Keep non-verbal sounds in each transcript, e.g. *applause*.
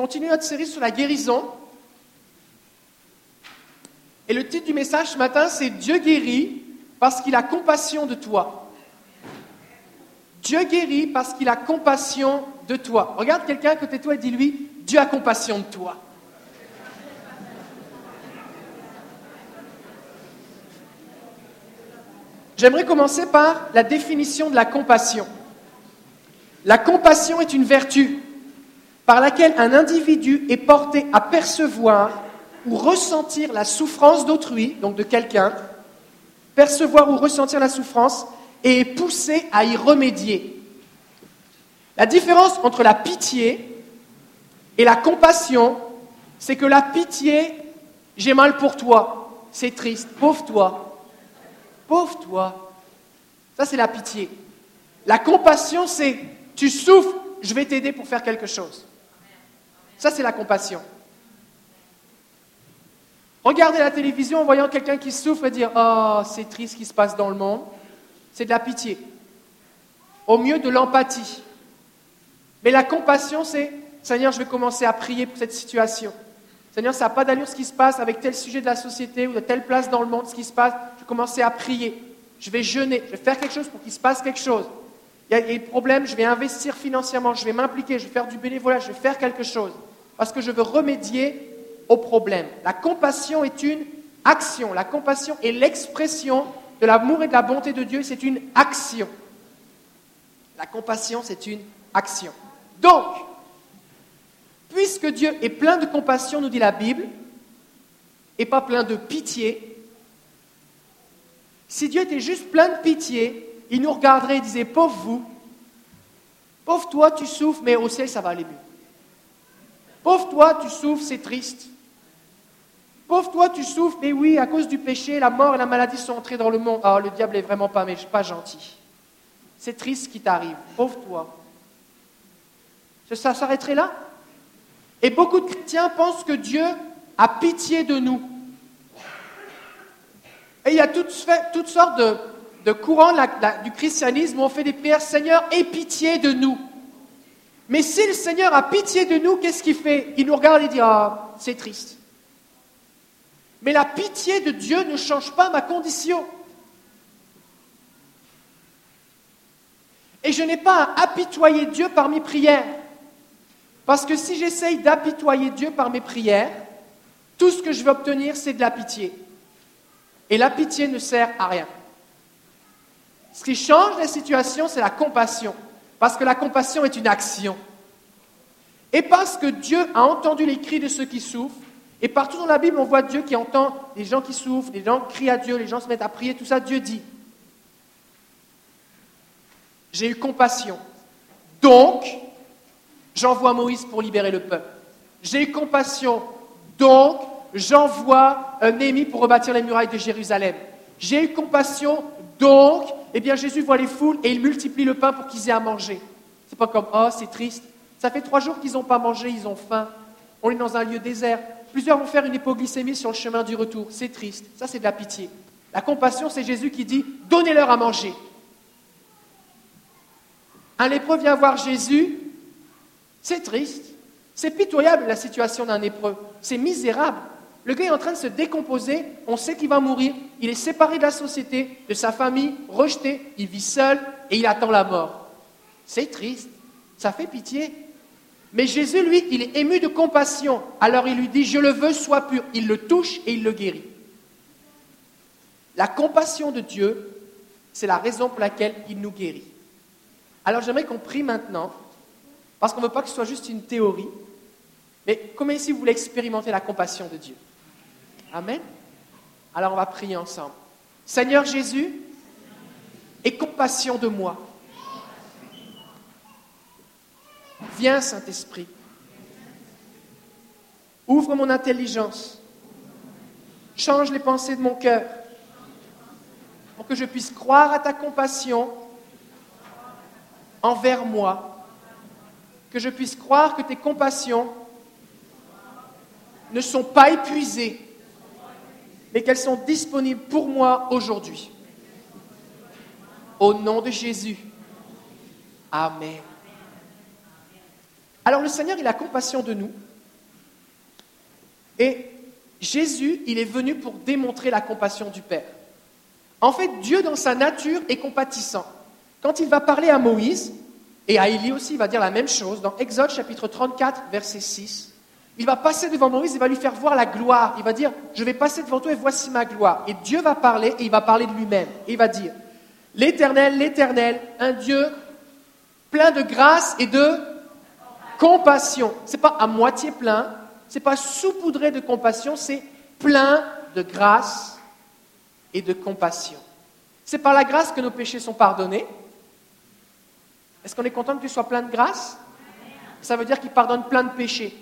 continue notre série sur la guérison. Et le titre du message ce matin, c'est Dieu guérit parce qu'il a compassion de toi. Dieu guérit parce qu'il a compassion de toi. Regarde quelqu'un à côté de toi et dis-lui, Dieu a compassion de toi. J'aimerais commencer par la définition de la compassion. La compassion est une vertu par laquelle un individu est porté à percevoir ou ressentir la souffrance d'autrui, donc de quelqu'un, percevoir ou ressentir la souffrance et est poussé à y remédier. La différence entre la pitié et la compassion, c'est que la pitié, j'ai mal pour toi, c'est triste, pauvre toi, Pauvre toi. Ça, c'est la pitié. La compassion, c'est tu souffres, je vais t'aider pour faire quelque chose. Ça, c'est la compassion. Regarder la télévision en voyant quelqu'un qui souffre et dire Oh, c'est triste ce qui se passe dans le monde, c'est de la pitié. Au mieux, de l'empathie. Mais la compassion, c'est Seigneur, je vais commencer à prier pour cette situation. Seigneur, ça n'a pas d'allure ce qui se passe avec tel sujet de la société ou de telle place dans le monde, ce qui se passe. Je vais commencer à prier. Je vais jeûner. Je vais faire quelque chose pour qu'il se passe quelque chose. Il y a des problèmes, je vais investir financièrement, je vais m'impliquer, je vais faire du bénévolat, je vais faire quelque chose. Parce que je veux remédier au problème. La compassion est une action. La compassion est l'expression de l'amour et de la bonté de Dieu. C'est une action. La compassion, c'est une action. Donc, Puisque Dieu est plein de compassion, nous dit la Bible, et pas plein de pitié, si Dieu était juste plein de pitié, il nous regarderait et disait, pauvre vous, pauvre toi, tu souffres, mais au ciel, ça va aller mieux. Pauvre toi, tu souffres, c'est triste. Pauvre toi, tu souffres, mais oui, à cause du péché, la mort et la maladie sont entrées dans le monde. Ah, le diable est vraiment pas, pas gentil. C'est triste ce qui t'arrive. Pauvre toi. Ça s'arrêterait là? Et beaucoup de chrétiens pensent que Dieu a pitié de nous. Et il y a toutes, sortes de, courants du christianisme où on fait des prières, Seigneur, aie pitié de nous. Mais si le Seigneur a pitié de nous, qu'est-ce qu'il fait? Il nous regarde et dit, ah, c'est triste. Mais la pitié de Dieu ne change pas ma condition. Et je n'ai pas à apitoyer Dieu par mes prières. Parce que si j'essaye d'apitoyer Dieu par mes prières, tout ce que je vais obtenir, c'est de la pitié. Et la pitié ne sert à rien. Ce qui change la situation, c'est la compassion. Parce que la compassion est une action. Et parce que Dieu a entendu les cris de ceux qui souffrent, et partout dans la Bible, on voit Dieu qui entend les gens qui souffrent, les gens crient à Dieu, les gens se mettent à prier, tout ça, Dieu dit. J'ai eu compassion. Donc, j'envoie Moïse pour libérer le peuple. J'ai compassion, donc j'envoie Néhémie pour rebâtir les murailles de Jérusalem. J'ai eu compassion, donc, eh bien, Jésus voit les foules et il multiplie le pain pour qu'ils aient à manger. C'est pas comme, oh, c'est triste. Ça fait trois jours qu'ils n'ont pas mangé, ils ont faim. On est dans un lieu désert. Plusieurs vont faire une hypoglycémie sur le chemin du retour. C'est triste. Ça, c'est de la pitié. La compassion, c'est Jésus qui dit, donnez-leur à manger. Un lépreux vient voir Jésus c'est triste. C'est pitoyable la situation d'un épreuve. C'est misérable. Le gars est en train de se décomposer, on sait qu'il va mourir, il est séparé de la société, de sa famille, rejeté, il vit seul et il attend la mort. C'est triste, ça fait pitié. Mais Jésus, lui, il est ému de compassion. Alors il lui dit, je le veux, sois pur. Il le touche et il le guérit. La compassion de Dieu, c'est la raison pour laquelle il nous guérit. Alors j'aimerais qu'on prie maintenant parce qu'on ne veut pas que ce soit juste une théorie. Mais comment ici vous voulez expérimenter la compassion de Dieu? Amen. Alors on va prier ensemble. Seigneur Jésus, aie compassion de moi. Viens Saint-Esprit. Ouvre mon intelligence. Change les pensées de mon cœur pour que je puisse croire à ta compassion envers moi que je puisse croire que tes compassions ne sont pas épuisées, mais qu'elles sont disponibles pour moi aujourd'hui. Au nom de Jésus. Amen. Alors le Seigneur, il a compassion de nous. Et Jésus, il est venu pour démontrer la compassion du Père. En fait, Dieu, dans sa nature, est compatissant. Quand il va parler à Moïse, et à Élie aussi, il va dire la même chose, dans Exode chapitre 34, verset 6, il va passer devant Moïse, il va lui faire voir la gloire. Il va dire, je vais passer devant toi et voici ma gloire. Et Dieu va parler et il va parler de lui-même. Et il va dire, l'Éternel, l'Éternel, un Dieu plein de grâce et de compassion. Ce n'est pas à moitié plein, ce n'est pas saupoudré de compassion, c'est plein de grâce et de compassion. C'est par la grâce que nos péchés sont pardonnés. Est-ce qu'on est content que tu sois plein de grâce? Ça veut dire qu'il pardonne plein de péchés.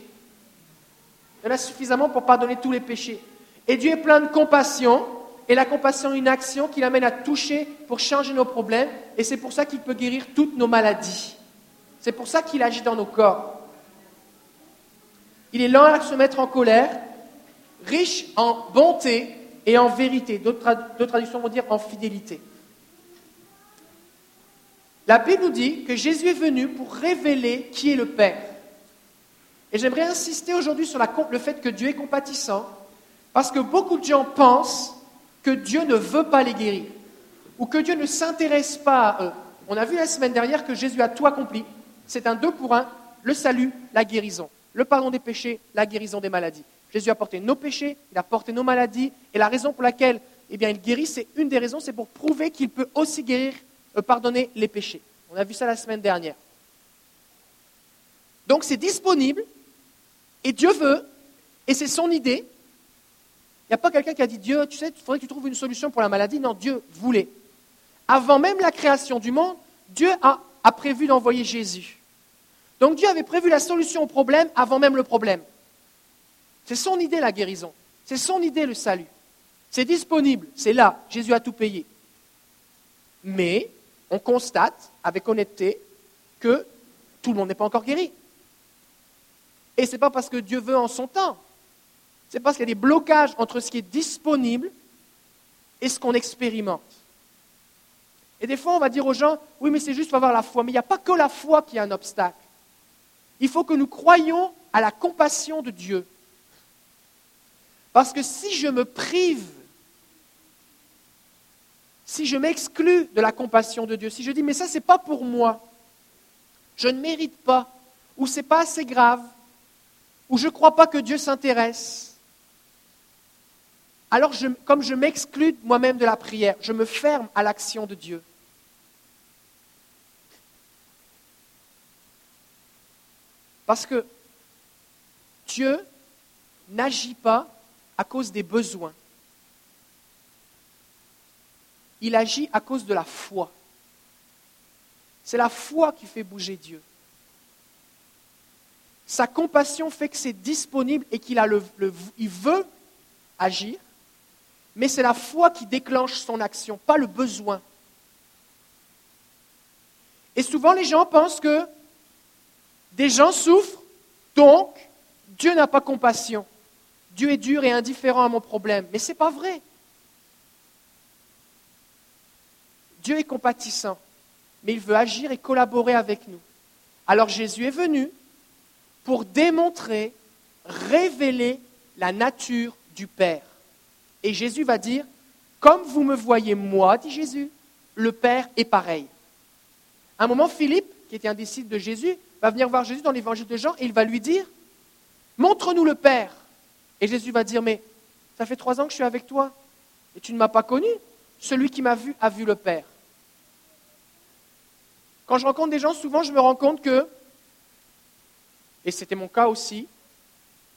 Il y en a suffisamment pour pardonner tous les péchés. Et Dieu est plein de compassion, et la compassion est une action qui l'amène à toucher pour changer nos problèmes, et c'est pour ça qu'il peut guérir toutes nos maladies. C'est pour ça qu'il agit dans nos corps. Il est lent à se mettre en colère, riche en bonté et en vérité. D'autres traductions vont dire en fidélité. La Bible nous dit que Jésus est venu pour révéler qui est le Père. Et j'aimerais insister aujourd'hui sur le fait que Dieu est compatissant, parce que beaucoup de gens pensent que Dieu ne veut pas les guérir, ou que Dieu ne s'intéresse pas à eux. On a vu la semaine dernière que Jésus a tout accompli. C'est un deux pour un, le salut, la guérison, le pardon des péchés, la guérison des maladies. Jésus a porté nos péchés, il a porté nos maladies, et la raison pour laquelle eh bien, il guérit, c'est une des raisons, c'est pour prouver qu'il peut aussi guérir euh, pardonner les péchés. On a vu ça la semaine dernière. Donc c'est disponible, et Dieu veut, et c'est son idée. Il n'y a pas quelqu'un qui a dit Dieu, tu sais, il faudrait que tu trouves une solution pour la maladie. Non, Dieu voulait. Avant même la création du monde, Dieu a, a prévu d'envoyer Jésus. Donc Dieu avait prévu la solution au problème avant même le problème. C'est son idée la guérison. C'est son idée le salut. C'est disponible, c'est là. Jésus a tout payé. Mais on constate avec honnêteté que tout le monde n'est pas encore guéri. Et ce n'est pas parce que Dieu veut en son temps. C'est parce qu'il y a des blocages entre ce qui est disponible et ce qu'on expérimente. Et des fois, on va dire aux gens, oui, mais c'est juste, pour avoir la foi. Mais il n'y a pas que la foi qui est un obstacle. Il faut que nous croyions à la compassion de Dieu. Parce que si je me prive si je m'exclus de la compassion de Dieu, si je dis mais ça c'est pas pour moi, je ne mérite pas, ou c'est pas assez grave, ou je ne crois pas que Dieu s'intéresse, alors comme je m'exclus moi-même de la prière, je me ferme à l'action de Dieu. Parce que Dieu n'agit pas à cause des besoins il agit à cause de la foi. C'est la foi qui fait bouger Dieu. Sa compassion fait que c'est disponible et qu'il il veut agir, mais c'est la foi qui déclenche son action, pas le besoin. Et souvent les gens pensent que des gens souffrent, donc Dieu n'a pas compassion. Dieu est dur et indifférent à mon problème. Mais ce n'est pas vrai. Dieu est compatissant, mais il veut agir et collaborer avec nous. Alors Jésus est venu pour démontrer, révéler la nature du Père. Et Jésus va dire, comme vous me voyez moi, dit Jésus, le Père est pareil. À un moment, Philippe, qui était un disciple de Jésus, va venir voir Jésus dans l'évangile de Jean et il va lui dire, montre-nous le Père. Et Jésus va dire, mais ça fait trois ans que je suis avec toi et tu ne m'as pas connu. Celui qui m'a vu a vu le Père. Quand je rencontre des gens, souvent je me rends compte que, et c'était mon cas aussi,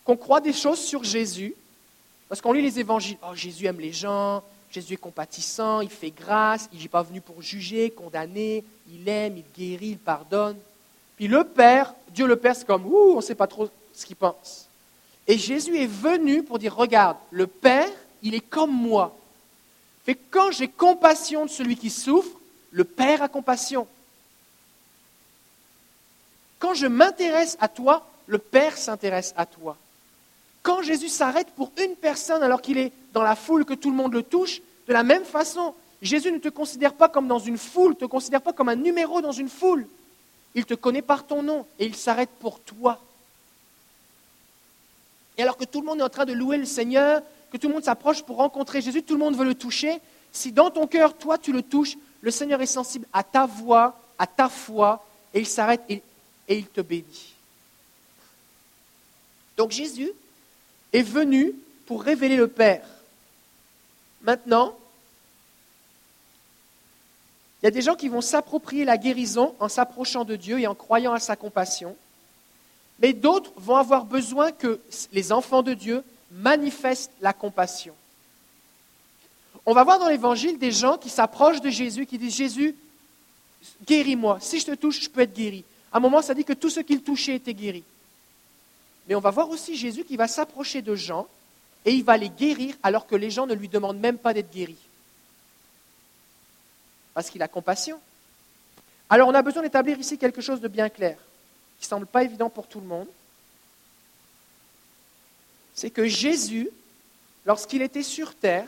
qu'on croit des choses sur Jésus, parce qu'on lit les évangiles. Oh, Jésus aime les gens, Jésus est compatissant, il fait grâce, il n'est pas venu pour juger, condamner, il aime, il guérit, il pardonne. Puis le Père, Dieu le Père, c'est comme, ouh, on ne sait pas trop ce qu'il pense. Et Jésus est venu pour dire, regarde, le Père, il est comme moi. Fait quand j'ai compassion de celui qui souffre, le Père a compassion. Quand je m'intéresse à toi, le Père s'intéresse à toi. Quand Jésus s'arrête pour une personne alors qu'il est dans la foule, que tout le monde le touche, de la même façon, Jésus ne te considère pas comme dans une foule, ne te considère pas comme un numéro dans une foule. Il te connaît par ton nom et il s'arrête pour toi. Et alors que tout le monde est en train de louer le Seigneur, que tout le monde s'approche pour rencontrer Jésus, tout le monde veut le toucher, si dans ton cœur, toi, tu le touches, le Seigneur est sensible à ta voix, à ta foi, et il s'arrête et, et il te bénit. Donc Jésus est venu pour révéler le Père. Maintenant, il y a des gens qui vont s'approprier la guérison en s'approchant de Dieu et en croyant à sa compassion, mais d'autres vont avoir besoin que les enfants de Dieu manifestent la compassion. On va voir dans l'Évangile des gens qui s'approchent de Jésus, qui disent Jésus, guéris-moi. Si je te touche, je peux être guéri. À un moment, ça dit que tous ceux qui le touchaient étaient guéris. Mais on va voir aussi Jésus qui va s'approcher de gens et il va les guérir alors que les gens ne lui demandent même pas d'être guéris. Parce qu'il a compassion. Alors on a besoin d'établir ici quelque chose de bien clair, qui ne semble pas évident pour tout le monde. C'est que Jésus, lorsqu'il était sur terre,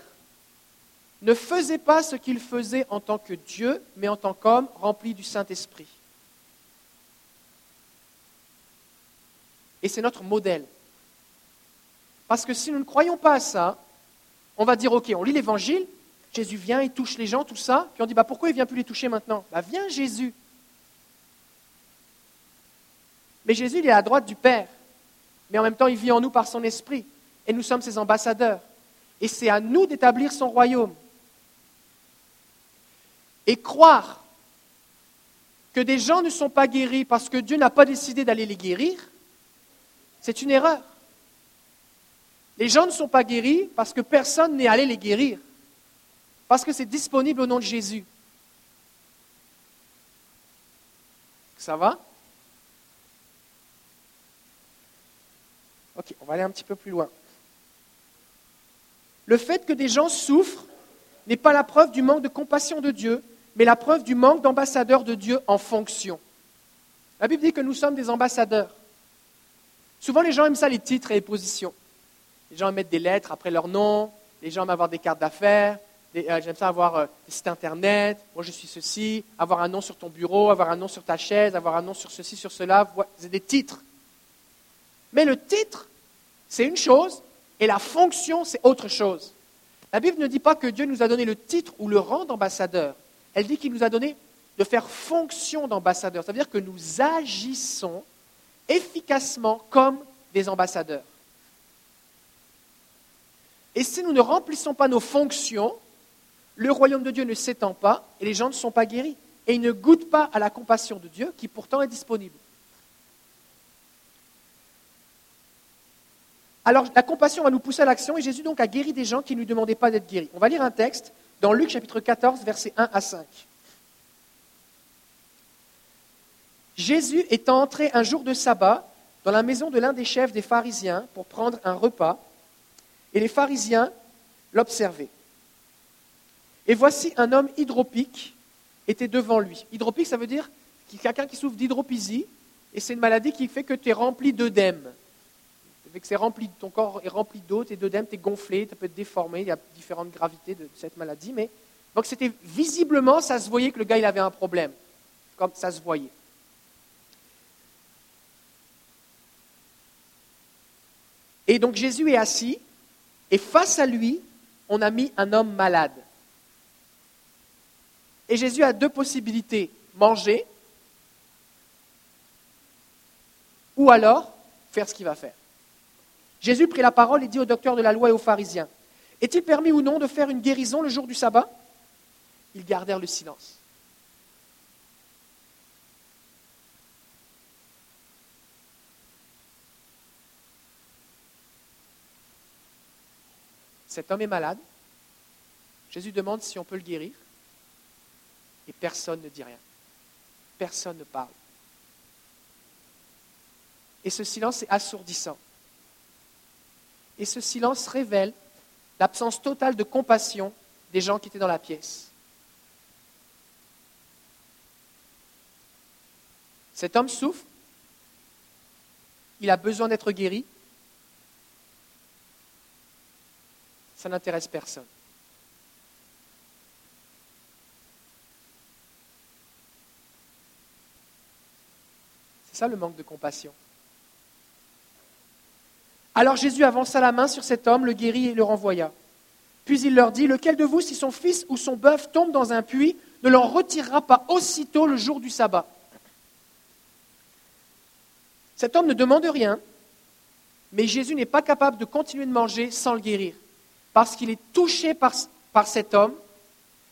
ne faisait pas ce qu'il faisait en tant que Dieu, mais en tant qu'homme rempli du Saint-Esprit. Et c'est notre modèle. Parce que si nous ne croyons pas à ça, on va dire, OK, on lit l'Évangile, Jésus vient, il touche les gens, tout ça, puis on dit, bah, pourquoi il vient plus les toucher maintenant? Bah, Viens Jésus. Mais Jésus, il est à la droite du Père, mais en même temps, il vit en nous par son esprit, et nous sommes ses ambassadeurs. Et c'est à nous d'établir son royaume. Et croire que des gens ne sont pas guéris parce que Dieu n'a pas décidé d'aller les guérir, c'est une erreur. Les gens ne sont pas guéris parce que personne n'est allé les guérir, parce que c'est disponible au nom de Jésus. Ça va? Ok, on va aller un petit peu plus loin. Le fait que des gens souffrent n'est pas la preuve du manque de compassion de Dieu, mais la preuve du manque d'ambassadeurs de Dieu en fonction. La Bible dit que nous sommes des ambassadeurs. Souvent, les gens aiment ça, les titres et les positions. Les gens mettre des lettres après leur nom, les gens aiment avoir des cartes d'affaires, euh, j'aime ça avoir euh, des sites internet, moi je suis ceci, avoir un nom sur ton bureau, avoir un nom sur ta chaise, avoir un nom sur ceci, sur cela, c'est des titres. Mais le titre, c'est une chose, et la fonction, c'est autre chose. La Bible ne dit pas que Dieu nous a donné le titre ou le rang d'ambassadeur. Elle dit qu'il nous a donné de faire fonction d'ambassadeur. Ça veut dire que nous agissons efficacement comme des ambassadeurs. Et si nous ne remplissons pas nos fonctions, le royaume de Dieu ne s'étend pas et les gens ne sont pas guéris. Et ils ne goûtent pas à la compassion de Dieu qui pourtant est disponible. Alors la compassion va nous pousser à l'action et Jésus donc a guéri des gens qui ne lui demandaient pas d'être guéris. On va lire un texte dans Luc chapitre 14, versets 1 à 5. Jésus étant entré un jour de sabbat dans la maison de l'un des chefs des pharisiens pour prendre un repas, et les pharisiens l'observaient. Et voici un homme hydropique était devant lui. Hydropique, ça veut dire quelqu'un qui souffre d'hydropisie, et c'est une maladie qui fait que tu es rempli d'œdème. c'est rempli, ton corps est rempli d'eau, tu es d'œdème, tu es gonflé, tu peux être déformé, il y a différentes gravités de cette maladie, mais donc c'était visiblement, ça se voyait que le gars il avait un problème, comme ça se voyait. Et donc Jésus est assis, et face à lui, on a mis un homme malade. Et Jésus a deux possibilités, manger ou alors faire ce qu'il va faire. Jésus prit la parole et dit au docteur de la loi et aux pharisiens, Est-il permis ou non de faire une guérison le jour du sabbat? Ils gardèrent le silence. Cet homme est malade. Jésus demande si on peut le guérir. Et personne ne dit rien. Personne ne parle. Et ce silence est assourdissant. Et ce silence révèle l'absence totale de compassion des gens qui étaient dans la pièce. Cet homme souffre, il a besoin d'être guéri, ça n'intéresse personne. ça le manque de compassion. Alors Jésus avança la main sur cet homme, le guérit et le renvoya. Puis il leur dit, lequel de vous, si son fils ou son bœuf tombe dans un puits, ne l'en retirera pas aussitôt le jour du sabbat Cet homme ne demande rien, mais Jésus n'est pas capable de continuer de manger sans le guérir, parce qu'il est touché par, cet homme.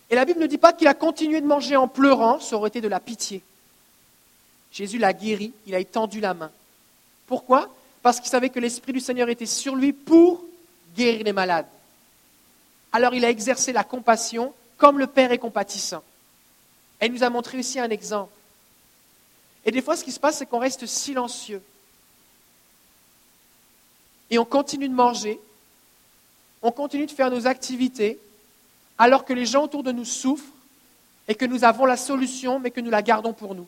Et la Bible ne dit pas qu'il a continué de manger en pleurant, ça aurait été de la pitié. Jésus l'a guéri, il a étendu la main. Pourquoi? Parce qu'il savait que l'Esprit du Seigneur était sur lui pour guérir les malades. Alors il a exercé la compassion comme le Père est compatissant. Il nous a montré aussi un exemple. Et des fois, ce qui se passe, c'est qu'on reste silencieux. Et on continue de manger, on continue de faire nos activités, alors que les gens autour de nous souffrent et que nous avons la solution, mais que nous la gardons pour nous.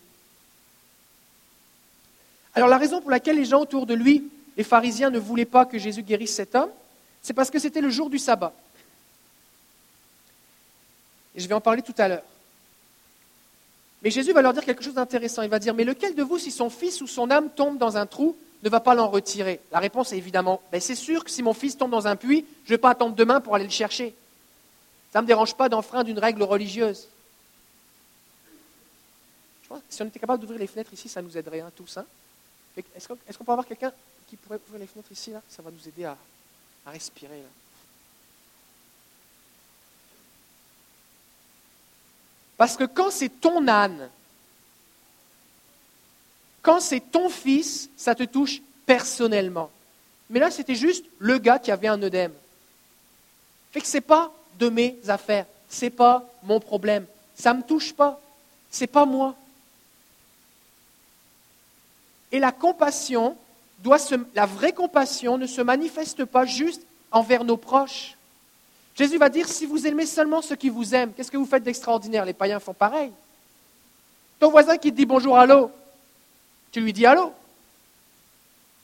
Alors la raison pour laquelle les gens autour de lui, les pharisiens, ne voulaient pas que Jésus guérisse cet homme, c'est parce que c'était le jour du sabbat. Et je vais en parler tout à l'heure. Mais Jésus va leur dire quelque chose d'intéressant. Il va dire, mais lequel de vous, si son fils ou son âme tombe dans un trou, ne va pas l'en retirer La réponse est évidemment, ben c'est sûr que si mon fils tombe dans un puits, je ne vais pas attendre demain pour aller le chercher. Ça ne me dérange pas d'enfreindre une règle religieuse. Je si on était capable d'ouvrir les fenêtres ici, ça nous aiderait hein, tous. Hein. Est-ce qu'on peut avoir quelqu'un qui pourrait ouvrir les fenêtres ici là? Ça va nous aider à, respirer. Parce que quand c'est ton âne, quand c'est ton fils, ça te touche personnellement. Mais là, c'était juste le gars qui avait un œdème. Fait que c'est pas de mes affaires, c'est pas mon problème, ça me touche pas, c'est pas moi. Et la compassion se, la vraie compassion ne se manifeste pas juste envers nos proches. Jésus va dire, si vous aimez seulement ceux qui vous aiment, qu'est-ce que vous faites d'extraordinaire? Les païens font pareil. Ton voisin qui te dit bonjour, allô, tu lui dis allô?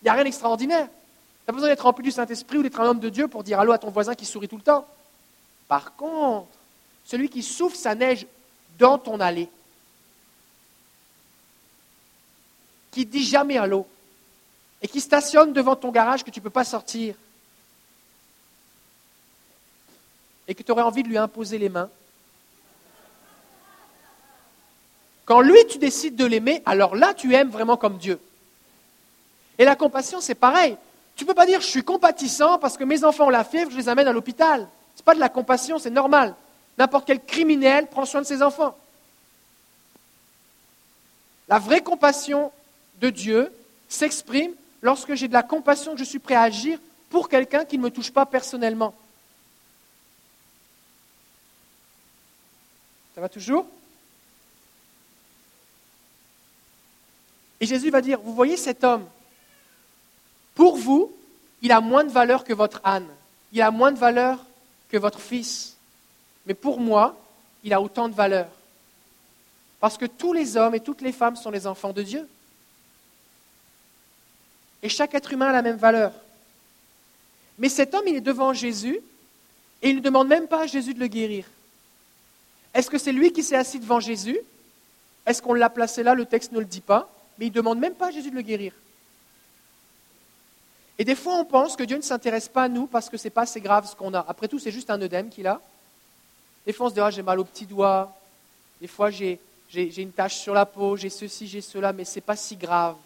Il n'y a rien d'extraordinaire. Tu n'as pas besoin d'être rempli du Saint-Esprit ou d'être un homme de Dieu pour dire allô à ton voisin qui sourit tout le temps. Par contre, celui qui souffle sa neige dans ton allée, qui dit jamais allô, et qui stationne devant ton garage que tu ne peux pas sortir, et que tu aurais envie de lui imposer les mains, quand lui tu décides de l'aimer, alors là tu aimes vraiment comme Dieu. Et la compassion, c'est pareil. Tu ne peux pas dire je suis compatissant parce que mes enfants ont la fièvre, je les amène à l'hôpital. Ce n'est pas de la compassion, c'est normal. N'importe quel criminel prend soin de ses enfants. La vraie compassion de Dieu s'exprime lorsque j'ai de la compassion, que je suis prêt à agir pour quelqu'un qui ne me touche pas personnellement. Ça va toujours? Et Jésus va dire, vous voyez cet homme, pour vous, il a moins de valeur que votre âne, il a moins de valeur que votre fils, mais pour moi, il a autant de valeur. Parce que tous les hommes et toutes les femmes sont les enfants de Dieu. Et chaque être humain a la même valeur. Mais cet homme, il est devant Jésus et il ne demande même pas à Jésus de le guérir. Est-ce que c'est lui qui s'est assis devant Jésus? Est-ce qu'on l'a placé là? Le texte ne le dit pas. Mais il ne demande même pas à Jésus de le guérir. Et des fois, on pense que Dieu ne s'intéresse pas à nous parce que ce n'est pas assez grave ce qu'on a. Après tout, c'est juste un œdème qu'il a. Des fois, on se dit, ah, j'ai mal au petit doigt. Des fois, j'ai, une tache sur la peau, j'ai ceci, j'ai cela, mais ce n'est pas si grave.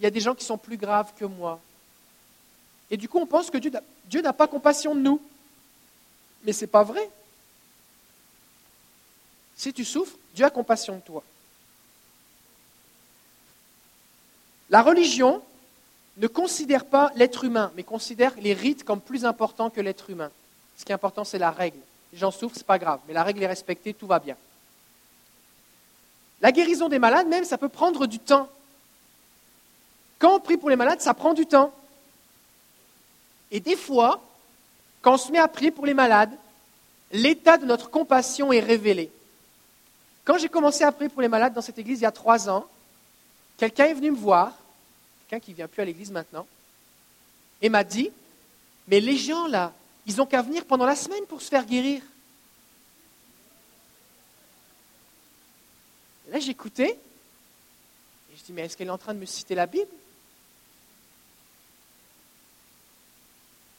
Il y a des gens qui sont plus graves que moi. Et du coup, on pense que Dieu n'a pas compassion de nous. Mais ce n'est pas vrai. Si tu souffres, Dieu a compassion de toi. La religion ne considère pas l'être humain, mais considère les rites comme plus importants que l'être humain. Ce qui est important, c'est la règle. Les gens souffrent, ce n'est pas grave, mais la règle est respectée, tout va bien. La guérison des malades, même, ça peut prendre du temps. Quand on prie pour les malades, ça prend du temps. Et des fois, quand on se met à prier pour les malades, l'état de notre compassion est révélé. Quand j'ai commencé à prier pour les malades dans cette église il y a trois ans, quelqu'un est venu me voir, quelqu'un qui ne vient plus à l'église maintenant, et m'a dit, mais les gens là, ils n'ont qu'à venir pendant la semaine pour se faire guérir. Là j'écoutais, et je dis, mais est-ce qu'elle est en train de me citer la Bible?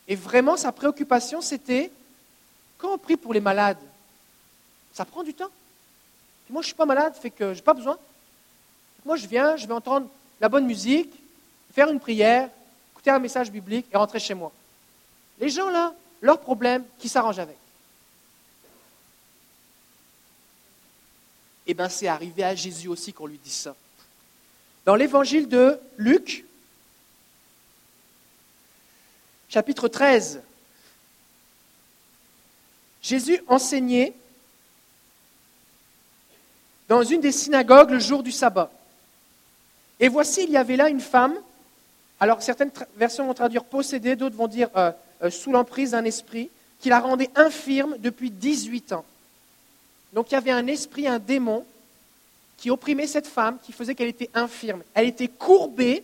Et vraiment, sa préoccupation, c'était, quand on prie pour les malades, ça prend du temps. moi, je ne suis pas malade, fait que je n'ai pas besoin. Moi, je viens, je vais entendre la bonne musique, faire une prière, écouter un message biblique et rentrer chez moi. Les gens, là, leurs problèmes, qui s'arrangent avec. Eh bien, c'est arrivé à Jésus aussi qu'on lui dit ça. Dans l'évangile de Luc, chapitre 13, Jésus enseignait dans une des synagogues le jour du sabbat. Et voici, il y avait là une femme, alors certaines versions vont traduire possédée, d'autres vont dire euh, euh, sous l'emprise d'un esprit, qui la rendait infirme depuis 18 ans. Donc il y avait un esprit, un démon, qui opprimait cette femme, qui faisait qu'elle était infirme. Elle était courbée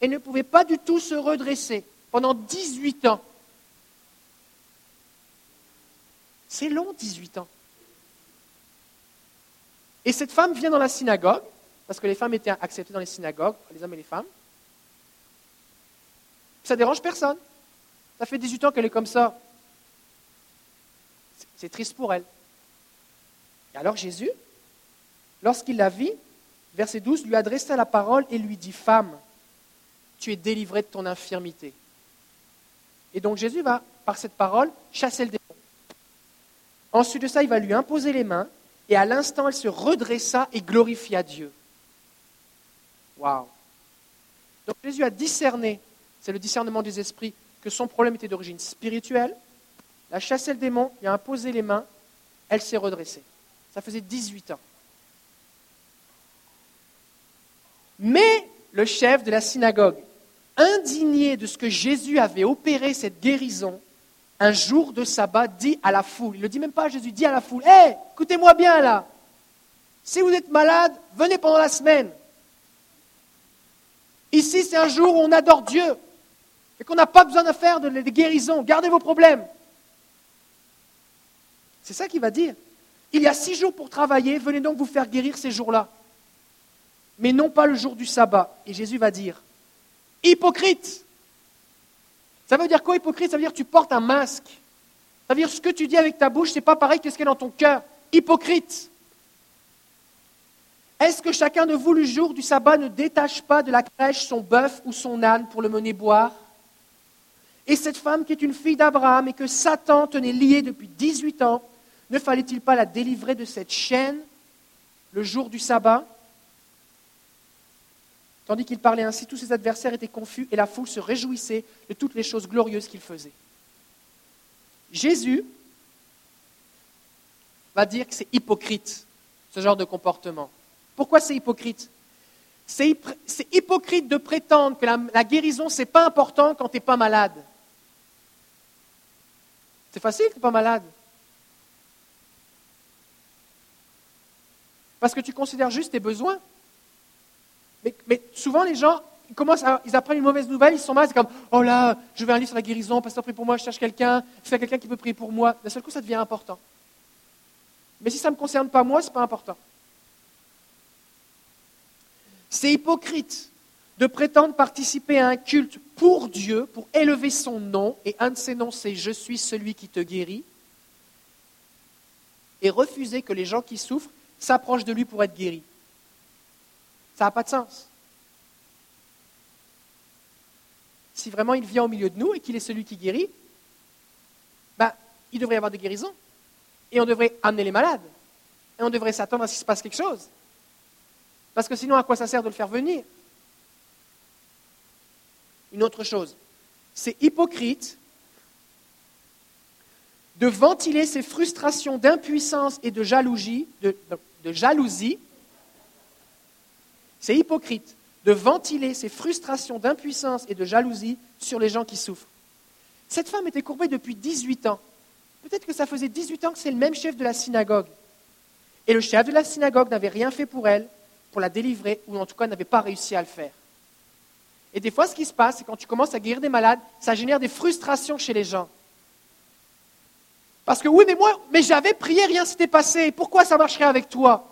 et ne pouvait pas du tout se redresser pendant 18 ans. C'est long, 18 ans. Et cette femme vient dans la synagogue, parce que les femmes étaient acceptées dans les synagogues, les hommes et les femmes. Ça dérange personne. Ça fait 18 ans qu'elle est comme ça. C'est triste pour elle. Et alors Jésus, lorsqu'il la vit, verset 12, lui adressa la parole et lui dit, Femme, tu es délivrée de ton infirmité. Et donc Jésus va, par cette parole, chasser le démon. Ensuite de ça, il va lui imposer les mains, et à l'instant, elle se redressa et glorifia Dieu. Waouh! Donc Jésus a discerné, c'est le discernement des esprits, que son problème était d'origine spirituelle, il a chassé le démon, il a imposé les mains, elle s'est redressée. Ça faisait 18 ans. Mais le chef de la synagogue, indigné de ce que Jésus avait opéré cette guérison, un jour de sabbat, dit à la foule, il ne le dit même pas à Jésus, dit à la foule, hé, écoutez-moi bien là, si vous êtes malade, venez pendant la semaine. Ici, c'est un jour où on adore Dieu et qu'on n'a pas besoin de faire de guérisons. Gardez vos problèmes. C'est ça qu'il va dire. Il y a six jours pour travailler, venez donc vous faire guérir ces jours-là. Mais non pas le jour du sabbat. Et Jésus va dire, hypocrite. Ça veut dire quoi hypocrite? Ça veut dire que tu portes un masque. Ça veut dire ce que tu dis avec ta bouche, ce n'est pas pareil que ce qui est dans ton cœur. Hypocrite. Est-ce que chacun de vous, le jour du sabbat, ne détache pas de la crèche son bœuf ou son âne pour le mener boire? Et cette femme qui est une fille d'Abraham et que Satan tenait liée depuis 18 ans, ne fallait-il pas la délivrer de cette chaîne le jour du sabbat? Tandis qu'il parlait ainsi, tous ses adversaires étaient confus et la foule se réjouissait de toutes les choses glorieuses qu'il faisait. Jésus va dire que c'est hypocrite, ce genre de comportement. Pourquoi c'est hypocrite? C'est, hypocrite de prétendre que la, guérison, ce n'est pas important quand tu n'es pas malade. C'est facile, tu n'es pas malade. Parce que tu considères juste tes besoins. Mais, souvent, les gens, ils, commencent ils apprennent une mauvaise nouvelle, ils sont mal, c'est comme Oh là, je vais un livre sur la guérison, pasteur prie pour moi, je cherche quelqu'un, c'est quelqu'un qui peut prier pour moi. D'un seul coup, ça devient important. Mais si ça ne me concerne pas moi, ce n'est pas important. C'est hypocrite de prétendre participer à un culte pour Dieu, pour élever son nom, et un de ses noms c'est Je suis celui qui te guérit, et refuser que les gens qui souffrent s'approche de lui pour être guéri. Ça n'a pas de sens. Si vraiment il vient au milieu de nous et qu'il est celui qui guérit, ben, il devrait y avoir des guérisons. Et on devrait amener les malades. Et on devrait s'attendre à ce qu'il se passe quelque chose. Parce que sinon, à quoi ça sert de le faire venir? Une autre chose, c'est hypocrite de ventiler ses frustrations d'impuissance et de jalousie, de, jalousie, c'est hypocrite de ventiler ses frustrations d'impuissance et de jalousie sur les gens qui souffrent. Cette femme était courbée depuis 18 ans. Peut-être que ça faisait 18 ans que c'est le même chef de la synagogue. Et le chef de la synagogue n'avait rien fait pour elle, pour la délivrer, ou en tout cas n'avait pas réussi à le faire. Et des fois, ce qui se passe, c'est quand tu commences à guérir des malades, ça génère des frustrations chez les gens. Parce que oui, mais moi, mais j'avais prié, rien s'était passé. Pourquoi ça marcherait avec toi?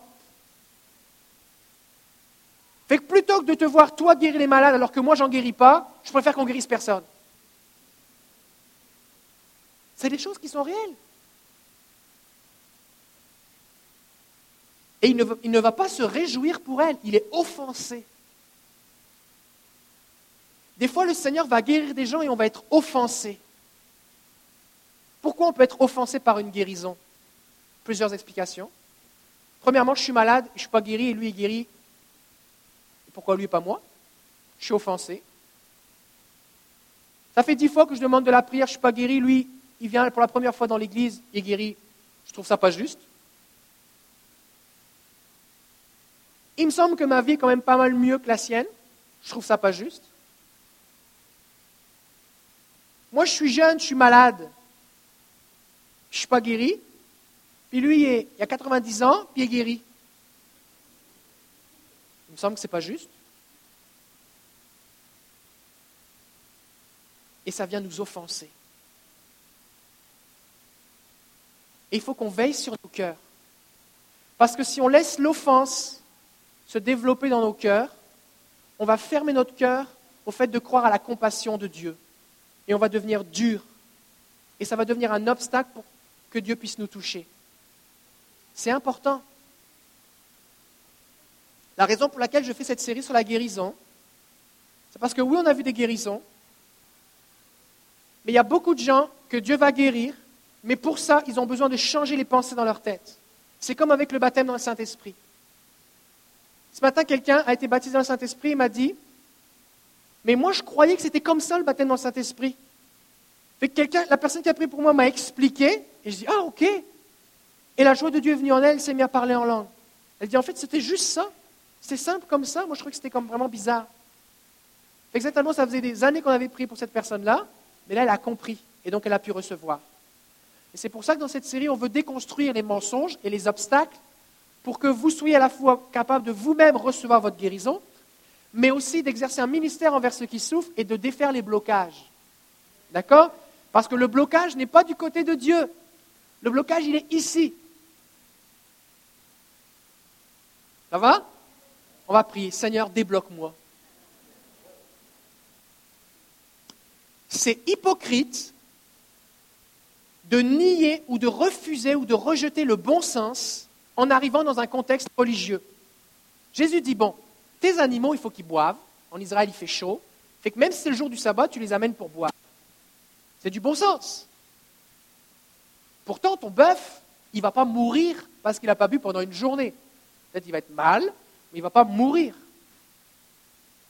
Fait que plutôt que de te voir toi guérir les malades alors que moi j'en guéris pas, je préfère qu'on guérisse personne. C'est des choses qui sont réelles. Et il ne, il ne va pas se réjouir pour elle, il est offensé. Des fois, le Seigneur va guérir des gens et on va être offensé. Pourquoi on peut être offensé par une guérison? Plusieurs explications. Premièrement, je suis malade, je ne suis pas guéri et lui est guéri. Pourquoi lui et pas moi? Je suis offensé. Ça fait dix fois que je demande de la prière, je ne suis pas guéri, lui, il vient pour la première fois dans l'église, il est guéri. Je trouve ça pas juste. Il me semble que ma vie est quand même pas mal mieux que la sienne. Je trouve ça pas juste. Moi, je suis jeune, je suis malade. Je ne suis pas guéri. Puis lui, il, a 90 ans, puis il est guéri. Il me semble que ce n'est pas juste. Et ça vient nous offenser. Et il faut qu'on veille sur nos cœurs. Parce que si on laisse l'offense se développer dans nos cœurs, on va fermer notre cœur au fait de croire à la compassion de Dieu. Et on va devenir dur. Et ça va devenir un obstacle pour que Dieu puisse nous toucher. C'est important. La raison pour laquelle je fais cette série sur la guérison, c'est parce que oui, on a vu des guérisons, mais il y a beaucoup de gens que Dieu va guérir, mais pour ça, ils ont besoin de changer les pensées dans leur tête. C'est comme avec le baptême dans le Saint-Esprit. Ce matin, quelqu'un a été baptisé dans le Saint-Esprit et m'a dit, mais moi je croyais que c'était comme ça le baptême dans le Saint-Esprit. quelqu'un, la personne qui a pris pour moi m'a expliqué, et je dis, ah ok. Et la joie de Dieu est venue en elle, elle s'est mise à parler en langue. Elle dit, en fait, c'était juste ça. C'était simple comme ça. Moi, je trouvais que c'était comme vraiment bizarre. Exactement, ça faisait des années qu'on avait prié pour cette personne-là, mais là, elle a compris. Et donc, elle a pu recevoir. Et c'est pour ça que dans cette série, on veut déconstruire les mensonges et les obstacles pour que vous soyez à la fois capable de vous-même recevoir votre guérison, mais aussi d'exercer un ministère envers ceux qui souffrent et de défaire les blocages. D'accord? Parce que le blocage n'est pas du côté de Dieu. Le blocage, il est ici. Ça va? On va prier. Seigneur, débloque-moi. C'est hypocrite de nier ou de refuser ou de rejeter le bon sens en arrivant dans un contexte religieux. Jésus dit, bon, tes animaux, il faut qu'ils boivent. En Israël, il fait chaud. Fait que même si c'est le jour du sabbat, tu les amènes pour boire. C'est du bon sens. Pourtant, ton bœuf, il ne va pas mourir parce qu'il n'a pas bu pendant une journée. Peut-être qu'il va être mal, mais il ne va pas mourir.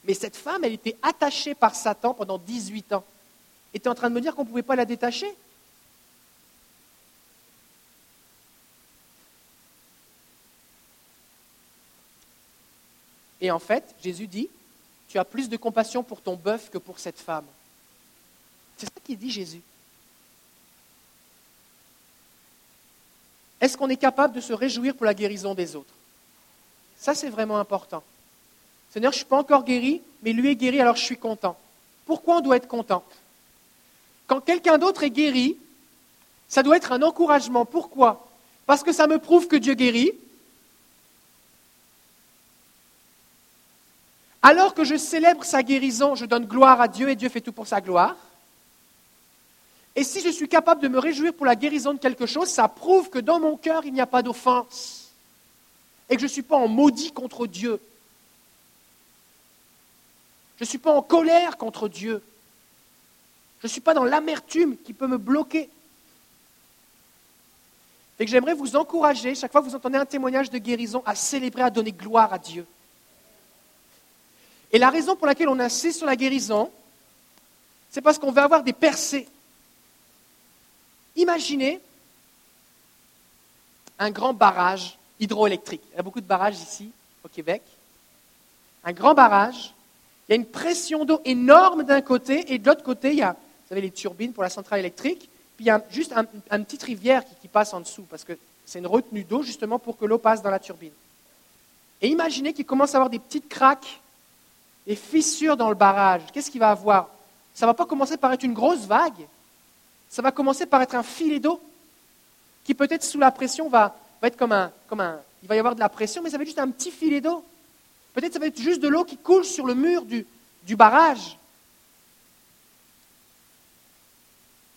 Mais cette femme, elle était attachée par Satan pendant 18 ans. Et tu en train de me dire qu'on ne pouvait pas la détacher? Et en fait, Jésus dit, tu as plus de compassion pour ton bœuf que pour cette femme. C'est ça qu'il dit Jésus. Est-ce qu'on est capable de se réjouir pour la guérison des autres? Ça, c'est vraiment important. Seigneur, je ne suis pas encore guéri, mais lui est guéri, alors je suis content. Pourquoi on doit être content? Quand quelqu'un d'autre est guéri, ça doit être un encouragement. Pourquoi? Parce que ça me prouve que Dieu guérit, Alors que je célèbre sa guérison, je donne gloire à Dieu et Dieu fait tout pour sa gloire. Et si je suis capable de me réjouir pour la guérison de quelque chose, ça prouve que dans mon cœur, il n'y a pas d'offense. Et que je ne suis pas en maudit contre Dieu. Je ne suis pas en colère contre Dieu. Je ne suis pas dans l'amertume qui peut me bloquer. Et que j'aimerais vous encourager, chaque fois que vous entendez un témoignage de guérison, à célébrer, à donner gloire à Dieu. Et la raison pour laquelle on insiste sur la guérison, c'est parce qu'on veut avoir des percées. Imaginez un grand barrage hydroélectrique. Il y a beaucoup de barrages ici, au Québec. Un grand barrage. Il y a une pression d'eau énorme d'un côté, et de l'autre côté, il y a, vous savez, les turbines pour la centrale électrique. Puis il y a juste une petite rivière qui, qui passe en dessous, parce que c'est une retenue d'eau justement pour que l'eau passe dans la turbine. Et imaginez qu'il commence à avoir des petites craques des fissures dans le barrage, qu'est-ce qu'il va avoir? Ça ne va pas commencer par être une grosse vague, ça va commencer par être un filet d'eau qui peut-être sous la pression va, être comme un, comme un... Il va y avoir de la pression, mais ça va être juste un petit filet d'eau. Peut-être ça va être juste de l'eau qui coule sur le mur du, barrage.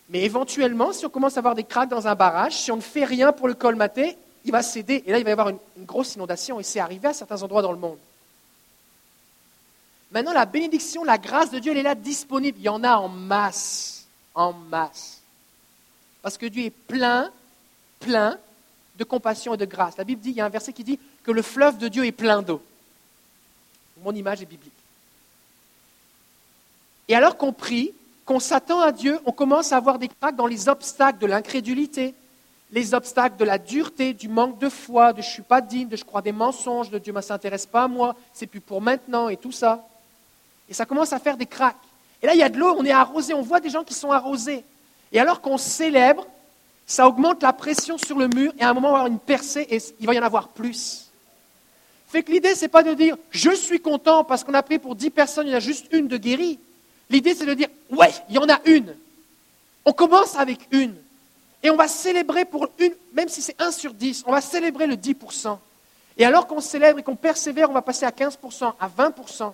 Mais éventuellement, si on commence à avoir des craques dans un barrage, si on ne fait rien pour le colmater, il va céder. Et là, il va y avoir une grosse inondation. Et c'est arrivé à certains endroits dans le monde. Maintenant, la bénédiction, la grâce de Dieu, elle est là disponible. Il y en a en masse. En masse. Parce que Dieu est plein, plein de compassion et de grâce. La Bible dit, il y a un verset qui dit que le fleuve de Dieu est plein d'eau. Mon image est biblique. Et alors qu'on prie, qu'on s'attend à Dieu, on commence à avoir des craques dans les obstacles de l'incrédulité, les obstacles de la dureté, du manque de foi, de je ne suis pas digne, de je crois des mensonges, de Dieu ne s'intéresse pas à moi, c'est plus pour maintenant et tout ça. Et ça commence à faire des craques. Et là, il y a de l'eau, on est arrosé, on voit des gens qui sont arrosés. Et alors qu'on célèbre, ça augmente la pression sur le mur et à un moment, on va avoir une percée et il va y en avoir plus. Fait que l'idée, ce n'est pas de dire je suis content parce qu'on a pris pour dix personnes, il y en a juste une de guérie. L'idée, c'est de dire ouais, il y en a une. On commence avec une. Et on va célébrer pour une, même si c'est un sur dix, on va célébrer le 10%. Et alors qu'on célèbre et qu'on persévère, on va passer à 15%, à 20%.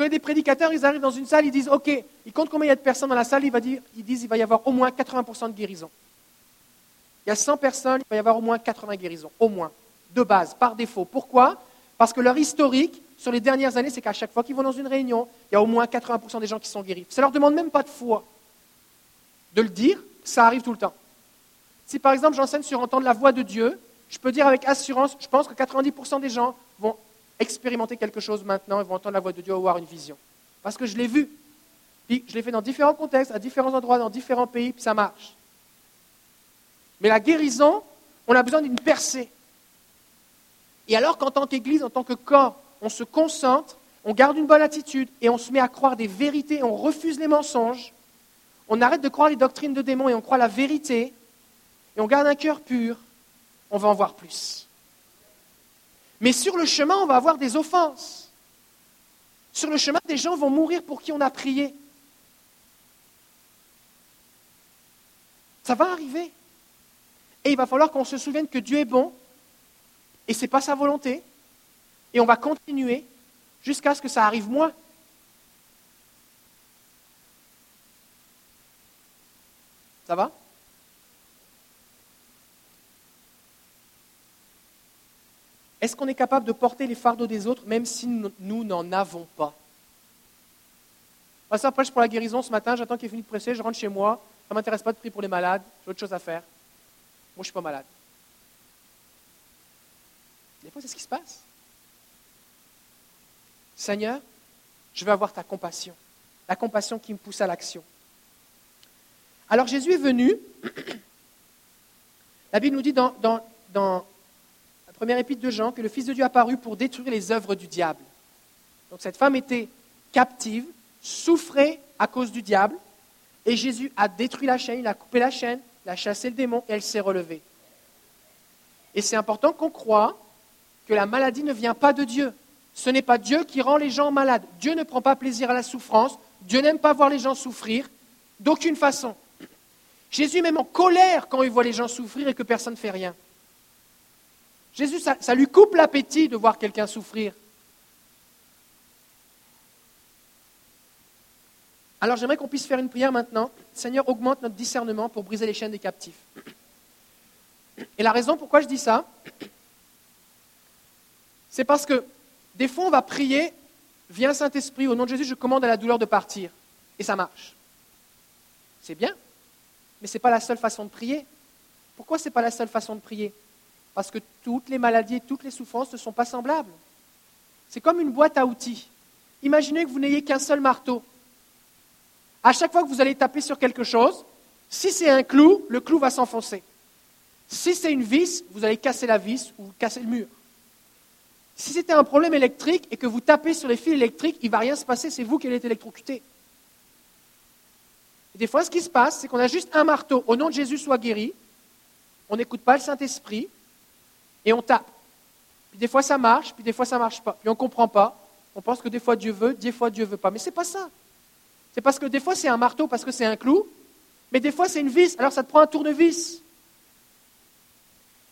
Quand des prédicateurs, ils arrivent dans une salle, ils disent, OK, ils comptent combien il y a de personnes dans la salle, ils, disent, il va y avoir au moins 80% de guérison. Il y a 100 personnes, il va y avoir au moins 80 guérisons, au moins, de base, par défaut. Pourquoi? Parce que leur historique, sur les dernières années, c'est qu'à chaque fois qu'ils vont dans une réunion, il y a au moins 80% des gens qui sont guéris. Ça ne leur demande même pas de foi. De le dire, ça arrive tout le temps. Si par exemple j'enseigne sur entendre la voix de Dieu, je peux dire avec assurance, je pense que 90% des gens expérimenter quelque chose maintenant, ils vont entendre la voix de Dieu ou avoir une vision. Parce que je l'ai vu. Puis je l'ai fait dans différents contextes, à différents endroits, dans différents pays, puis ça marche. Mais la guérison, on a besoin d'une percée. Et alors qu'en tant qu'Église, en tant que corps, on se concentre, on garde une bonne attitude et on se met à croire des vérités, on refuse les mensonges, on arrête de croire les doctrines de démons et on croit la vérité, et on garde un cœur pur, on va en voir plus. Mais sur le chemin, on va avoir des offenses. Sur le chemin, des gens vont mourir pour qui on a prié. Ça va arriver. Et il va falloir qu'on se souvienne que Dieu est bon, et ce n'est pas sa volonté, et on va continuer jusqu'à ce que ça arrive moins. Ça va? Est-ce qu'on est capable de porter les fardeaux des autres même si nous n'en avons pas ça prêche pour la guérison ce matin, j'attends qu'il ait fini de presser, je rentre chez moi, ça ne m'intéresse pas de prier pour les malades, j'ai autre chose à faire. Moi, je ne suis pas malade. Des fois, c'est ce qui se passe. Seigneur, je veux avoir ta compassion, la compassion qui me pousse à l'action. Alors Jésus est venu, *clears throat* la Bible nous dit dans première épître de Jean, que le Fils de Dieu apparu pour détruire les œuvres du diable. Donc cette femme était captive, souffrait à cause du diable, et Jésus a détruit la chaîne, il a coupé la chaîne, il a chassé le démon, et elle s'est relevée. Et c'est important qu'on croit que la maladie ne vient pas de Dieu. Ce n'est pas Dieu qui rend les gens malades. Dieu ne prend pas plaisir à la souffrance. Dieu n'aime pas voir les gens souffrir d'aucune façon. Jésus même en colère quand il voit les gens souffrir et que personne ne fait rien. Jésus, ça, lui coupe l'appétit de voir quelqu'un souffrir. Alors j'aimerais qu'on puisse faire une prière maintenant. Seigneur, augmente notre discernement pour briser les chaînes des captifs. Et la raison pourquoi je dis ça, c'est parce que des fois on va prier, viens Saint-Esprit, au nom de Jésus, je commande à la douleur de partir. Et ça marche. C'est bien, mais ce n'est pas la seule façon de prier. Pourquoi ce n'est pas la seule façon de prier? Parce que toutes les maladies et toutes les souffrances ne sont pas semblables. C'est comme une boîte à outils. Imaginez que vous n'ayez qu'un seul marteau. À chaque fois que vous allez taper sur quelque chose, si c'est un clou, le clou va s'enfoncer. Si c'est une vis, vous allez casser la vis ou casser le mur. Si c'était un problème électrique et que vous tapez sur les fils électriques, il ne va rien se passer, c'est vous qui allez être électrocuté. des fois, ce qui se passe, c'est qu'on a juste un marteau. Au nom de Jésus, soit guéri. On n'écoute pas le Saint-Esprit et on tape. Puis des fois ça marche, puis des fois ça marche pas. Puis on ne comprend pas. On pense que des fois Dieu veut, des fois Dieu veut pas. Mais ce n'est pas ça. C'est parce que des fois c'est un marteau parce que c'est un clou, mais des fois c'est une vis. Alors ça te prend un tournevis.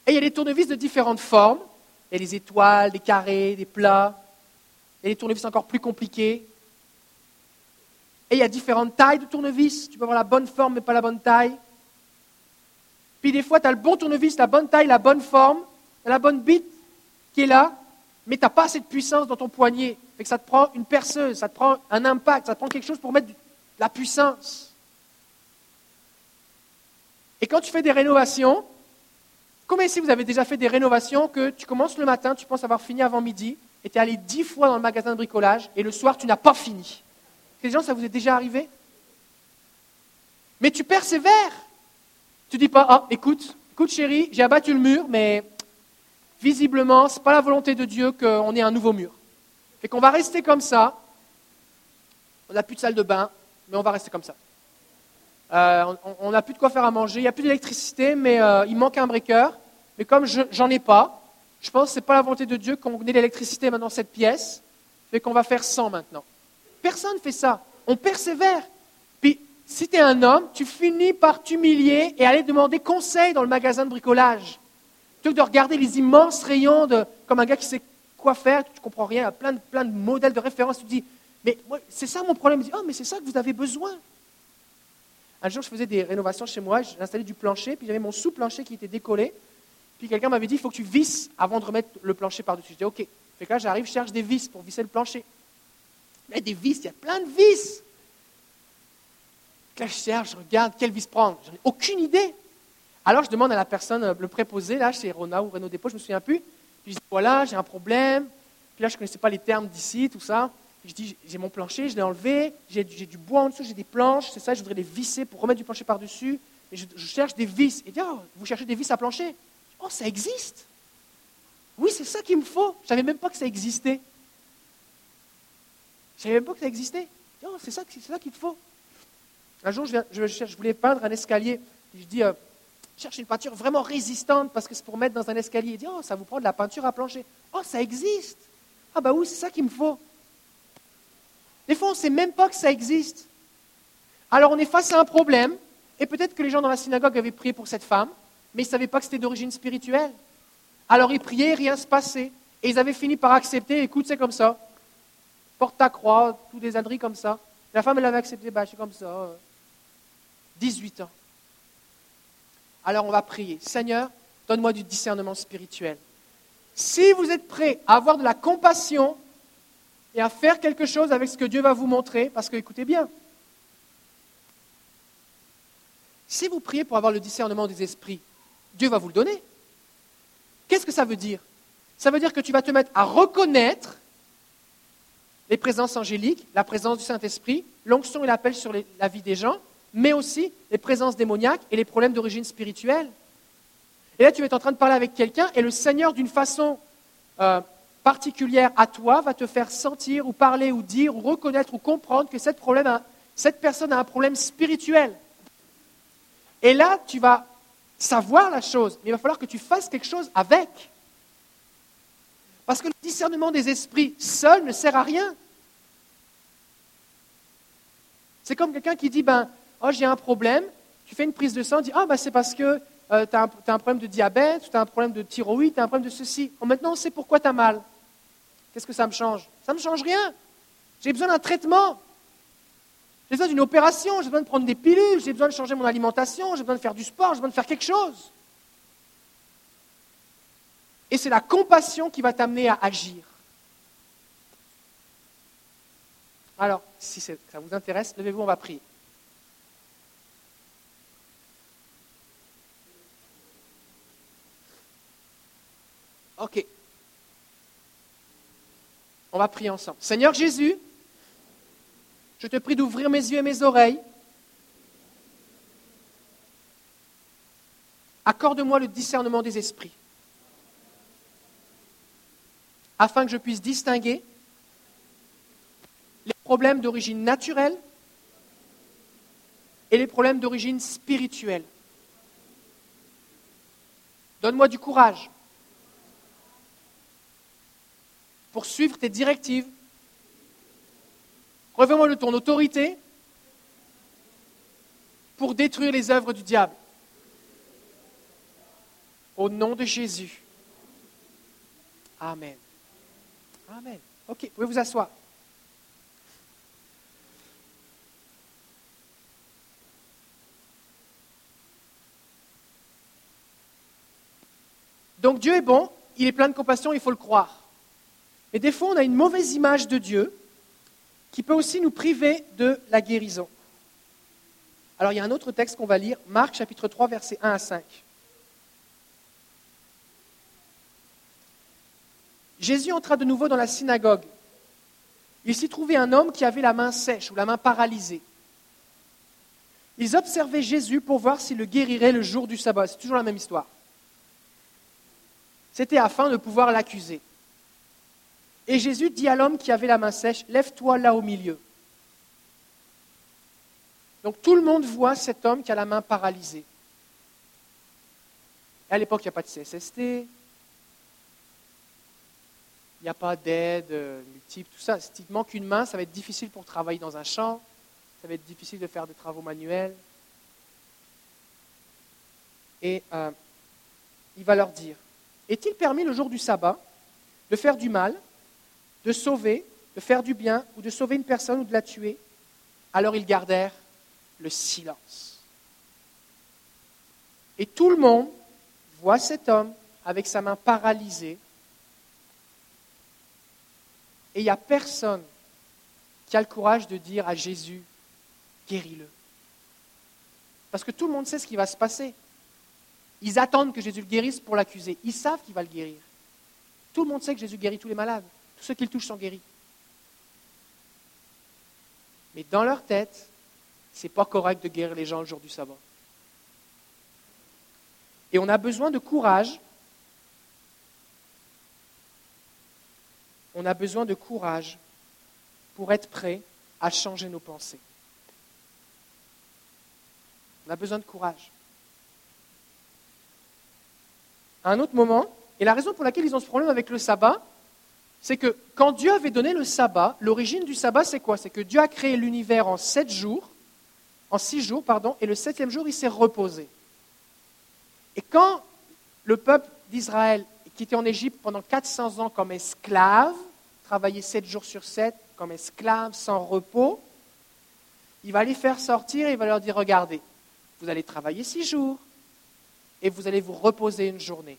Et il y a des tournevis de différentes formes. Il y a des étoiles, des carrés, des plats. Il y a des tournevis encore plus compliqués. Et il y a différentes tailles de tournevis. Tu peux avoir la bonne forme, mais pas la bonne taille. Puis des fois, tu as le bon tournevis, la bonne taille, la bonne forme, la bonne bite qui est là, mais tu n'as pas assez de puissance dans ton poignet. Et que ça te prend une perceuse, ça te prend un impact, ça te prend quelque chose pour mettre de la puissance. Et quand tu fais des rénovations, combien ici vous avez déjà fait des rénovations que tu commences le matin, tu penses avoir fini avant midi, et tu es allé dix fois dans le magasin de bricolage, et le soir, tu n'as pas fini? Ces gens, ça vous est déjà arrivé? Mais tu persévères. Tu dis pas, ah, écoute, écoute chérie, j'ai abattu le mur, mais visiblement, ce n'est pas la volonté de Dieu qu'on ait un nouveau mur. Et qu'on va rester comme ça. On n'a plus de salle de bain, mais on va rester comme ça. Euh, on n'a plus de quoi faire à manger, il n'y a plus d'électricité, mais euh, il manque un breaker. Mais comme je ai pas, je pense que ce n'est pas la volonté de Dieu qu'on ait l'électricité maintenant cette pièce, mais qu'on va faire sans maintenant. Personne ne fait ça. On persévère. Puis, si tu es un homme, tu finis par t'humilier et aller demander conseil dans le magasin de bricolage. Plutôt que de regarder les immenses rayons de, comme un gars qui sait quoi faire, tu ne comprends rien, il y a plein de, plein de modèles de référence, tu te dis, mais c'est ça mon problème. dis, oh, mais c'est ça que vous avez besoin. Un jour, je faisais des rénovations chez moi, j'installais du plancher, puis j'avais mon sous-plancher qui était décollé. Puis quelqu'un m'avait dit, il faut que tu visses avant de remettre le plancher par-dessus. Je dis, ok. Fait que là, j'arrive, je cherche des vis pour visser le plancher. Mais des vis, il y a plein de vis. Là, je cherche, je regarde, quelle vis prendre? J'en ai aucune idée. Alors, je demande à la personne, euh, le préposé, là, chez Rona ou Renault Dépôt, je ne me souviens plus. Puis je dis, voilà, j'ai un problème. Puis là, je ne connaissais pas les termes d'ici, tout ça. Puis je dis, j'ai mon plancher, je l'ai enlevé, j'ai du bois en dessous, j'ai des planches, c'est ça, je voudrais les visser pour remettre du plancher par-dessus. Et je, cherche des vis. Et dit, oh, vous cherchez des vis à plancher? Oh, ça existe Oui, c'est ça qu'il me faut. Je ne savais même pas que ça existait. Je ne savais même pas que ça existait. Oh, c'est ça, ça qu'il te faut. Un jour, je, je, voulais peindre un escalier. je dis, euh, cherche une peinture vraiment résistante parce que c'est pour mettre dans un escalier. Il dit, oh, ça vous prend de la peinture à plancher. Oh, ça existe. Ah bah oui, c'est ça qu'il me faut. Des fois, on ne sait même pas que ça existe. Alors on est face à un problème, et peut-être que les gens dans la synagogue avaient prié pour cette femme, mais ils ne savaient pas que c'était d'origine spirituelle. Alors ils priaient, rien se passait. Et ils avaient fini par accepter, écoute, c'est comme ça. Porte ta croix, tous des comme ça. La femme, elle avait accepté, bah, c'est comme ça. 18 ans. Alors on va prier. Seigneur, donne-moi du discernement spirituel. Si vous êtes prêt à avoir de la compassion et à faire quelque chose avec ce que Dieu va vous montrer, parce que écoutez bien, si vous priez pour avoir le discernement des esprits, Dieu va vous le donner. Qu'est-ce que ça veut dire? Ça veut dire que tu vas te mettre à reconnaître les présences angéliques, la présence du Saint-Esprit, l'onction et l'appel sur la vie des gens, mais aussi les présences démoniaques et les problèmes d'origine spirituelle. Et là, tu vas être en train de parler avec quelqu'un et le Seigneur, d'une façon euh, particulière à toi, va te faire sentir ou parler ou dire ou reconnaître ou comprendre que cette, cette personne a un problème spirituel. Et là, tu vas savoir la chose, mais il va falloir que tu fasses quelque chose avec. Parce que le discernement des esprits seul ne sert à rien. C'est comme quelqu'un qui dit, ben, oh, j'ai un problème, tu fais une prise de sang, tu dis, ah, ben, c'est parce que euh, tu as, un problème de diabète, tu as un problème de thyroïde, tu as un problème de ceci. maintenant, on sait pourquoi tu as mal. Qu'est-ce que ça me change? Ça ne me change rien. J'ai besoin d'un traitement. J'ai besoin d'une opération, j'ai besoin de prendre des pilules, j'ai besoin de changer mon alimentation, j'ai besoin de faire du sport, j'ai besoin de faire quelque chose. Et c'est la compassion qui va t'amener à agir. Alors, si ça vous intéresse, levez-vous, on va prier. Ok. On va prier ensemble. Seigneur Jésus, je te prie d'ouvrir mes yeux et mes oreilles. Accorde-moi le discernement des esprits, afin que je puisse distinguer les problèmes d'origine naturelle et les problèmes d'origine spirituelle. Donne-moi du courage pour suivre tes directives. Reviens-moi de ton autorité pour détruire les œuvres du diable. Au nom de Jésus. Amen. Amen. Ok, vous pouvez vous asseoir. Donc Dieu est bon, il est plein de compassion, il faut le croire. Mais des fois, on a une mauvaise image de Dieu qui peut aussi nous priver de la guérison. Alors il y a un autre texte qu'on va lire, Marc chapitre 3, versets 1 à 5. Jésus entra de nouveau dans la synagogue. Il s'y trouvait un homme qui avait la main sèche ou la main paralysée. Ils observaient Jésus pour voir s'il le guérirait le jour du sabbat. C'est toujours la même histoire. C'était afin de pouvoir l'accuser. Et Jésus dit à l'homme qui avait la main sèche, Lève-toi là au milieu. Donc tout le monde voit cet homme qui a la main paralysée. Et à l'époque, il n'y a pas de CSST, il n'y a pas d'aide euh, multiple, tout ça. Si tu te manques une main, ça va être difficile pour travailler dans un champ, ça va être difficile de faire des travaux manuels. Et euh, il va leur dire, est-il permis le jour du sabbat de faire du mal, de sauver, de faire du bien, ou de sauver une personne ou de la tuer Alors ils gardèrent le silence. Et tout le monde voit cet homme avec sa main paralysée. Et il n'y a personne qui a le courage de dire à Jésus, guéris-le. Parce que tout le monde sait ce qui va se passer. Ils attendent que Jésus le guérisse pour l'accuser. Ils savent qu'il va le guérir. Tout le monde sait que Jésus guérit tous les malades. Tous ceux qui le touchent sont guéris. Mais dans leur tête, ce n'est pas correct de guérir les gens le jour du sabbat. Et on a besoin de courage. On a besoin de courage pour être prêt à changer nos pensées. On a besoin de courage. À un autre moment, et la raison pour laquelle ils ont ce problème avec le sabbat, c'est que quand Dieu avait donné le sabbat, l'origine du sabbat, c'est quoi? C'est que Dieu a créé l'univers en sept jours, en six jours, pardon, et le septième jour, il s'est reposé. Et quand le peuple d'Israël, qui était en Égypte pendant 400 ans comme esclave, travaillait sept jours sur sept comme esclave, sans repos, il va les faire sortir et il va leur dire, regardez, vous allez travailler six jours et vous allez vous reposer une journée.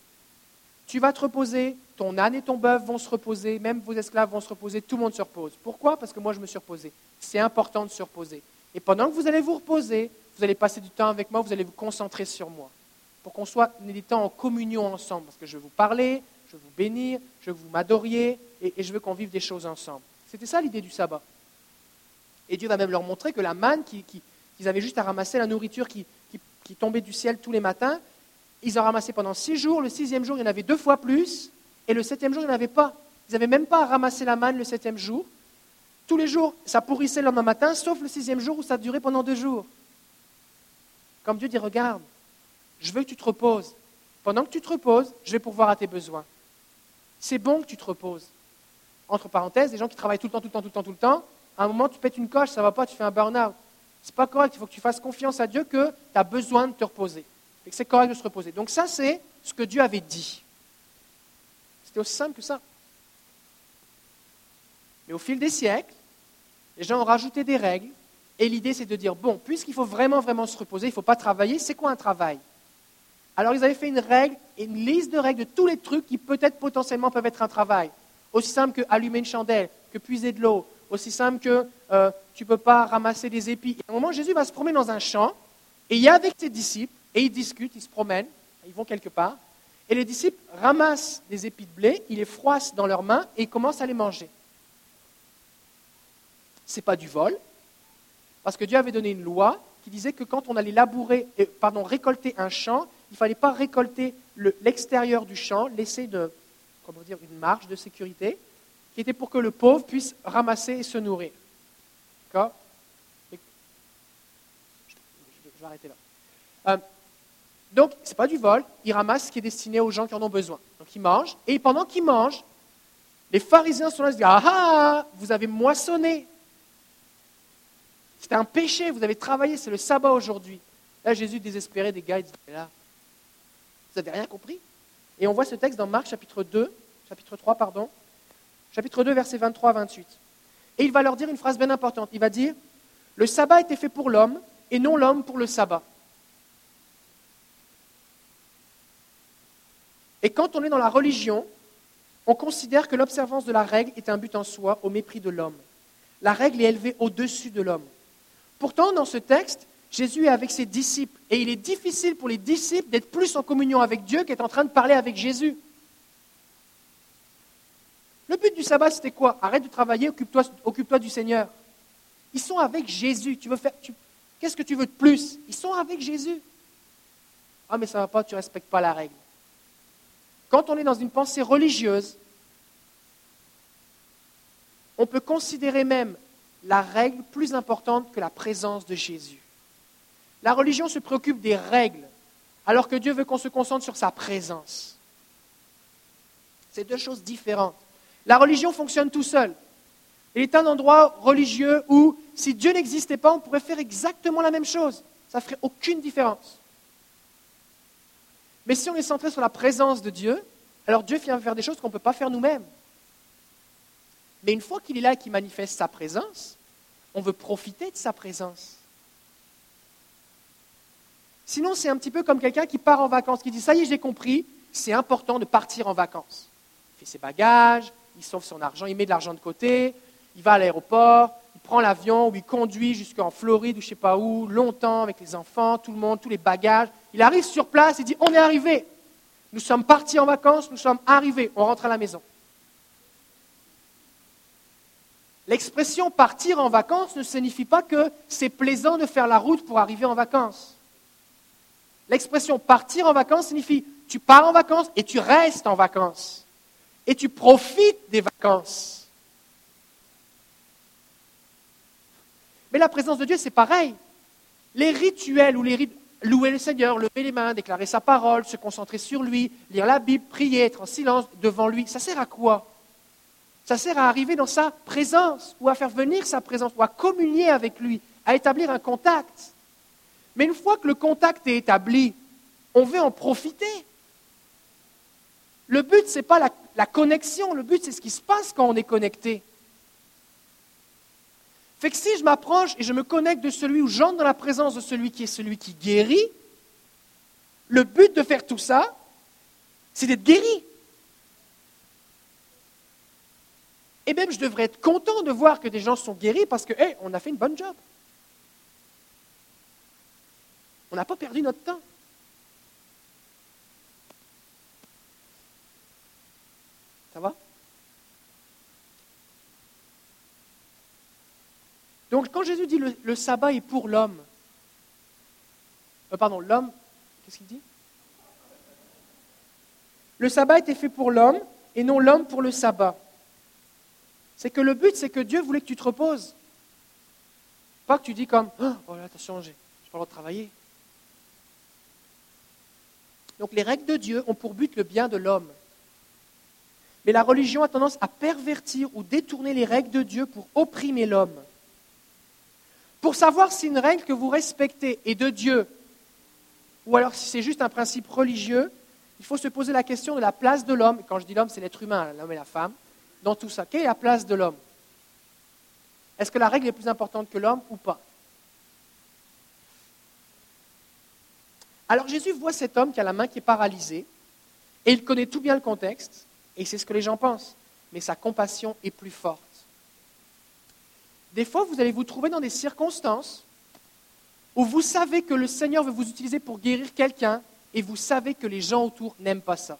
Tu vas te reposer, ton âne et ton bœuf vont se reposer, même vos esclaves vont se reposer, tout le monde se repose. Pourquoi? Parce que moi je me suis reposé. C'est important de se reposer. Et pendant que vous allez vous reposer, vous allez passer du temps avec moi, vous allez vous concentrer sur moi. Pour qu'on soit des temps en communion ensemble. Parce que je veux vous parler, je veux vous bénir, je veux que vous m'adoriez, et, je veux qu'on vive des choses ensemble. C'était ça l'idée du sabbat. Et Dieu va même leur montrer que la manne, qu'ils avaient juste à ramasser la nourriture qui, qui tombait du ciel tous les matins, ils en ramassaient pendant six jours. Le sixième jour, il y en avait deux fois plus. Et le septième jour, il n'y en avait pas. Ils n'avaient même pas à ramasser la manne le septième jour. Tous les jours, ça pourrissait le lendemain matin, sauf le sixième jour où ça durait pendant deux jours. Comme Dieu dit, regarde, je veux que tu te reposes. Pendant que tu te reposes, je vais pourvoir à tes besoins. C'est bon que tu te reposes. Entre parenthèses, les gens qui travaillent tout le temps, tout le temps, tout le temps, tout le temps, à un moment, tu pètes une coche, ça ne va pas, tu fais un burn-out. C'est pas correct, il faut que tu fasses confiance à Dieu que tu as besoin de te reposer. C'est correct de se reposer. Donc ça, c'est ce que Dieu avait dit. C'était aussi simple que ça. Mais au fil des siècles, les gens ont rajouté des règles, et l'idée c'est de dire, bon, puisqu'il faut vraiment, vraiment se reposer, il ne faut pas travailler, c'est quoi un travail? Alors ils avaient fait une règle, une liste de règles de tous les trucs qui peut-être potentiellement peuvent être un travail. Aussi simple que allumer une chandelle, que puiser de l'eau, aussi simple que euh, tu ne peux pas ramasser des épis. Et à un moment, Jésus va se promener dans un champ, et il y a avec ses disciples, et ils discutent, ils se promènent, ils vont quelque part, et les disciples ramassent des épis de blé, ils les froissent dans leurs mains, et ils commencent à les manger n'est pas du vol, parce que Dieu avait donné une loi qui disait que quand on allait labourer, pardon, récolter un champ, il ne fallait pas récolter l'extérieur du champ, laisser de, comment dire, une marge de sécurité, qui était pour que le pauvre puisse ramasser et se nourrir. D'accord? Je, vais arrêter là. Euh, donc, ce n'est pas du vol, il ramasse ce qui est destiné aux gens qui en ont besoin. Donc, il mange, et pendant qu'il mange, les pharisiens sont là et se disent Ah ah, vous avez moissonné c'était un péché, vous avez travaillé, c'est le sabbat aujourd'hui. Là, Jésus désespéré des gars, il dit, là, vous n'avez rien compris Et on voit ce texte dans Marc chapitre 2, chapitre 3, pardon, chapitre 2, versets 23 à 28. Et il va leur dire une phrase bien importante. Il va dire, le sabbat était fait pour l'homme et non l'homme pour le sabbat. Et quand on est dans la religion, on considère que l'observance de la règle est un but en soi au mépris de l'homme. La règle est élevée au-dessus de l'homme. Pourtant, dans ce texte, Jésus est avec ses disciples et il est difficile pour les disciples d'être plus en communion avec Dieu qu'être en train de parler avec Jésus. Le but du sabbat, c'était quoi? Arrête de travailler, occupe-toi du Seigneur. Ils sont avec Jésus. Tu veux faire Qu'est-ce que tu veux de plus? Ils sont avec Jésus. Ah, mais ça ne va pas, tu ne respectes pas la règle. Quand on est dans une pensée religieuse, on peut considérer même la règle plus importante que la présence de Jésus. La religion se préoccupe des règles, alors que Dieu veut qu'on se concentre sur sa présence. C'est deux choses différentes. La religion fonctionne tout seul. Il est un endroit religieux où, si Dieu n'existait pas, on pourrait faire exactement la même chose. Ça ne ferait aucune différence. Mais si on est centré sur la présence de Dieu, alors Dieu vient faire des choses qu'on ne peut pas faire nous-mêmes. Mais une fois qu'il est là et qu'il manifeste sa présence, on veut profiter de sa présence. Sinon, c'est un petit peu comme quelqu'un qui part en vacances, qui dit Ça y est, j'ai compris, c'est important de partir en vacances. Il fait ses bagages, il sauve son argent, il met de l'argent de côté, il va à l'aéroport, il prend l'avion ou il conduit jusqu'en Floride ou je ne sais pas où, longtemps avec les enfants, tout le monde, tous les bagages. Il arrive sur place et dit On est arrivé. Nous sommes partis en vacances, nous sommes arrivés, on rentre à la maison. L'expression partir en vacances ne signifie pas que c'est plaisant de faire la route pour arriver en vacances. L'expression partir en vacances signifie tu pars en vacances et tu restes en vacances. Et tu profites des vacances. Mais la présence de Dieu, c'est pareil. Les rituels ou les rites, louer le Seigneur, lever les mains, déclarer sa parole, se concentrer sur lui, lire la Bible, prier, être en silence devant lui, ça sert à quoi? Ça sert à arriver dans sa présence, ou à faire venir sa présence, ou à communier avec lui, à établir un contact. Mais une fois que le contact est établi, on veut en profiter. Le but, ce n'est pas la, connexion, le but, c'est ce qui se passe quand on est connecté. Fait que si je m'approche et je me connecte de celui ou j'entre dans la présence de celui qui est celui qui guérit, le but de faire tout ça, c'est d'être guéri. Et même, je devrais être content de voir que des gens sont guéris parce que, hé, on a fait une bonne job. On n'a pas perdu notre temps. Ça va? Donc, quand Jésus dit le, sabbat est pour l'homme, euh, pardon, l'homme, qu'est-ce qu'il dit? Le sabbat était fait pour l'homme et non l'homme pour le sabbat. C'est que le but, c'est que Dieu voulait que tu te reposes. Pas que tu dis comme Oh là, attention, j'ai pas le droit travailler. Donc les règles de Dieu ont pour but le bien de l'homme. Mais la religion a tendance à pervertir ou détourner les règles de Dieu pour opprimer l'homme. Pour savoir si une règle que vous respectez est de Dieu, ou alors si c'est juste un principe religieux, il faut se poser la question de la place de l'homme. Quand je dis l'homme, c'est l'être humain, l'homme et la femme dans tout ça Quelle est la place de l'homme? Est-ce que la règle est plus importante que l'homme ou pas? Alors Jésus voit cet homme qui a la main qui est paralysée, et il connaît tout bien le contexte, et c'est ce que les gens pensent, mais sa compassion est plus forte. Des fois, vous allez vous trouver dans des circonstances où vous savez que le Seigneur veut vous utiliser pour guérir quelqu'un, et vous savez que les gens autour n'aiment pas ça.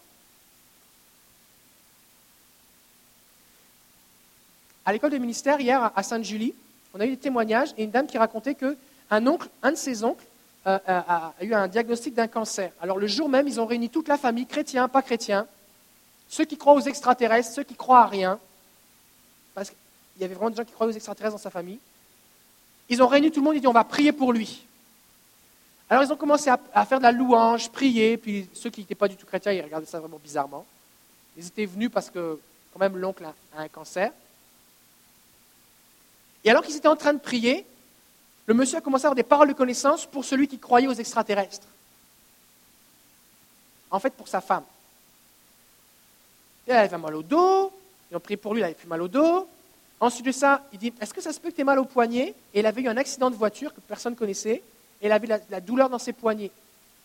à l'école de ministère, hier, à Sainte-Julie, on a eu des témoignages et une dame qui racontait qu'un oncle, un de ses oncles, euh, euh, a, eu un diagnostic d'un cancer. Alors le jour même, ils ont réuni toute la famille, chrétiens, pas chrétiens, ceux qui croient aux extraterrestres, ceux qui croient à rien, qu'il y avait vraiment des gens qui croyaient aux extraterrestres dans sa famille. Ils ont réuni tout le monde, ont dit on va prier pour lui. Alors ils ont commencé à, faire de la louange, prier, puis ceux qui n'étaient pas du tout chrétiens, ils regardaient ça vraiment bizarrement. Ils étaient venus parce que quand même l'oncle a un cancer. Et alors qu'ils étaient en train de prier, le monsieur a commencé à avoir des paroles de connaissance pour celui qui croyait aux extraterrestres. En fait, pour sa femme. Elle avait mal au dos. Ils ont prié pour lui, il avait plus mal au dos. Ensuite de ça, il dit Est-ce que ça se peut que tu aies mal au poignet? Et elle avait eu un accident de voiture que personne ne connaissait. Et elle avait la, la douleur dans ses poignets.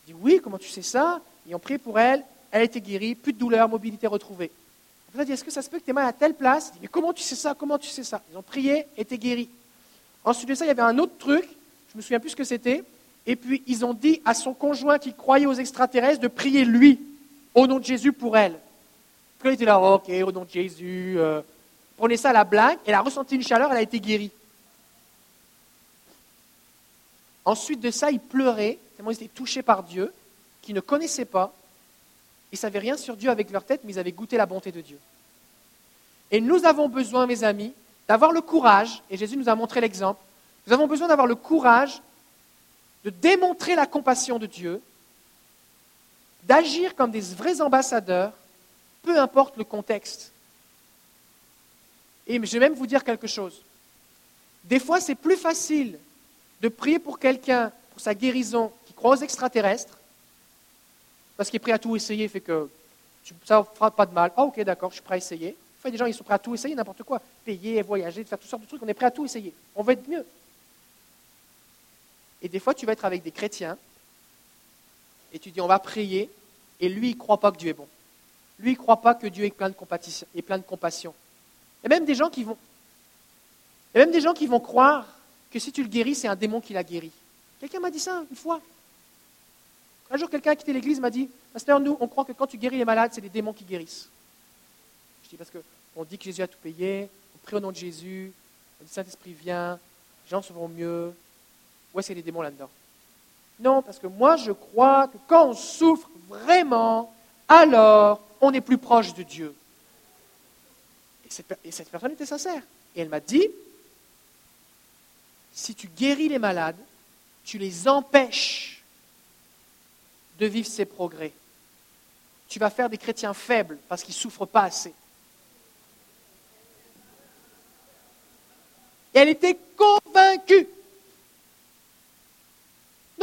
Il dit Oui, comment tu sais ça? Ils ont prié pour elle. Elle a été guérie, plus de douleur, mobilité retrouvée. A dit Est-ce que ça se peut que tu aies mal à telle place? Il dit Mais comment tu sais ça? Comment tu sais ça? Ils ont prié, été guéris. Ensuite de ça, il y avait un autre truc. Je me souviens plus ce que c'était. Et puis, ils ont dit à son conjoint qui croyait aux extraterrestres de prier lui, au nom de Jésus, pour elle. Puis il était là, ok, au nom de Jésus. Euh, prenez ça à la blague. Elle a ressenti une chaleur, elle a été guérie. Ensuite de ça, ils pleuraient, tellement ils étaient touchés par Dieu, qu'ils ne connaissaient pas. Ils ne savaient rien sur Dieu avec leur tête, mais ils avaient goûté la bonté de Dieu. Et nous avons besoin, mes amis, d'avoir le courage, et Jésus nous a montré l'exemple, nous avons besoin d'avoir le courage de démontrer la compassion de Dieu, d'agir comme des vrais ambassadeurs, peu importe le contexte. Et je vais même vous dire quelque chose. Des fois, c'est plus facile de prier pour quelqu'un, pour sa guérison, qui croit aux extraterrestres, parce qu'il est prêt à tout essayer, fait que ça ne fera pas de mal. Ah, ok, d'accord, je suis prêt à essayer. Faut des gens, ils sont prêts à tout essayer, n'importe quoi. Payer, voyager, faire toutes sortes de trucs, on est prêt à tout essayer. On veut être mieux. Et des fois, tu vas être avec des chrétiens et tu dis on va prier et lui, il ne croit pas que Dieu est bon. Lui, il ne croit pas que Dieu est plein de, compassion, a même des gens qui vont, a même des gens qui vont croire que si tu le guéris, c'est un démon qui l'a guéri. Quelqu'un m'a dit ça une fois. Un jour, quelqu'un a quitté l'église m'a dit Pasteur, nous, on croit que quand tu guéris les malades, c'est les démons qui guérissent. Je dis parce qu'on dit que Jésus a tout payé, on prie au nom de Jésus, le Saint-Esprit vient, les gens se vont mieux, y a des démons là-dedans Non, parce que moi je crois que quand on souffre vraiment, alors on est plus proche de Dieu. Et cette, et cette personne était sincère. Et elle m'a dit, si tu guéris les malades, tu les empêches de vivre ces progrès. Tu vas faire des chrétiens faibles parce qu'ils ne souffrent pas assez. Et elle était convaincue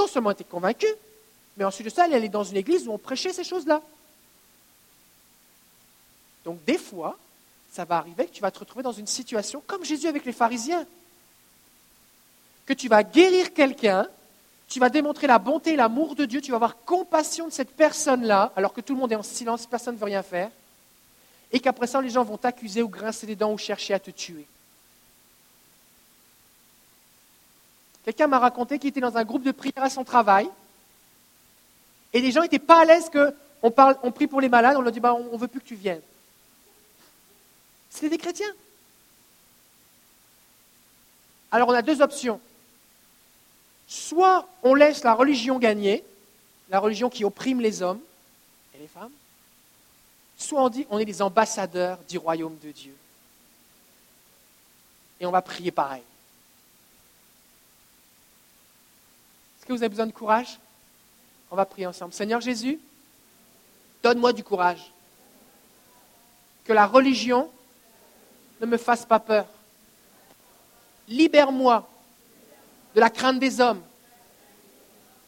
non seulement était convaincue, mais ensuite de ça, elle allait dans une église où on prêchait ces choses-là. Donc des fois, ça va arriver que tu vas te retrouver dans une situation comme Jésus avec les pharisiens. Que tu vas guérir quelqu'un, tu vas démontrer la bonté et l'amour de Dieu, tu vas avoir compassion de cette personne-là, alors que tout le monde est en silence, personne ne veut rien faire, et qu'après ça, les gens vont t'accuser ou grincer des dents ou chercher à te tuer. Quelqu'un m'a raconté qu'il était dans un groupe de prière à son travail. Et les gens n'étaient pas à l'aise qu'on on prie pour les malades, on leur dit bah, on ne veut plus que tu viennes. C'était des chrétiens. Alors on a deux options. Soit on laisse la religion gagner, la religion qui opprime les hommes et les femmes, soit on dit on est des ambassadeurs du royaume de Dieu. Et on va prier pareil. Est-ce que vous avez besoin de courage? On va prier ensemble. Seigneur Jésus, donne-moi du courage. Que la religion ne me fasse pas peur. Libère-moi de la crainte des hommes.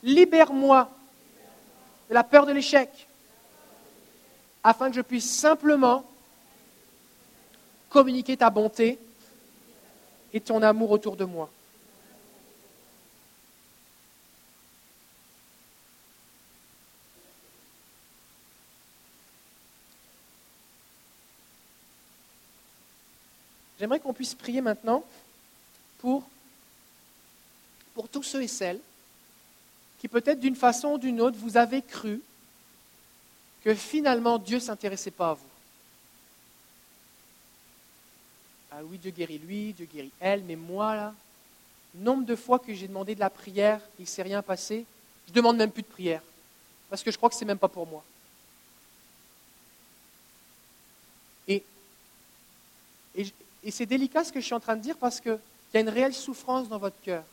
Libère-moi de la peur de l'échec, afin que je puisse simplement communiquer ta bonté et ton amour autour de moi. J'aimerais qu'on puisse prier maintenant pour, tous ceux et celles qui peut-être d'une façon ou d'une autre vous avez cru que finalement Dieu ne s'intéressait pas à vous. Ah oui, Dieu guérit lui, Dieu guérit elle, mais moi là, nombre de fois que j'ai demandé de la prière, il ne s'est rien passé, je ne demande même plus de prière, parce que je crois que ce n'est même pas pour moi. Et, et, c'est délicat ce que je suis en train de dire parce qu'il y a une réelle souffrance dans votre cœur.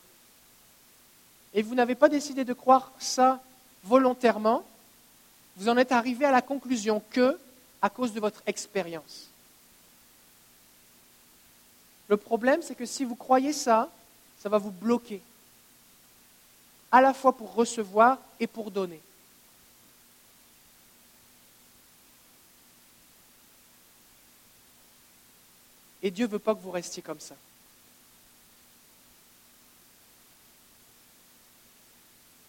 Et vous n'avez pas décidé de croire ça volontairement. Vous en êtes arrivé à la conclusion que à cause de votre expérience. Le problème, c'est que si vous croyez ça, ça va vous bloquer, à la fois pour recevoir et pour donner. Et Dieu ne veut pas que vous restiez comme ça.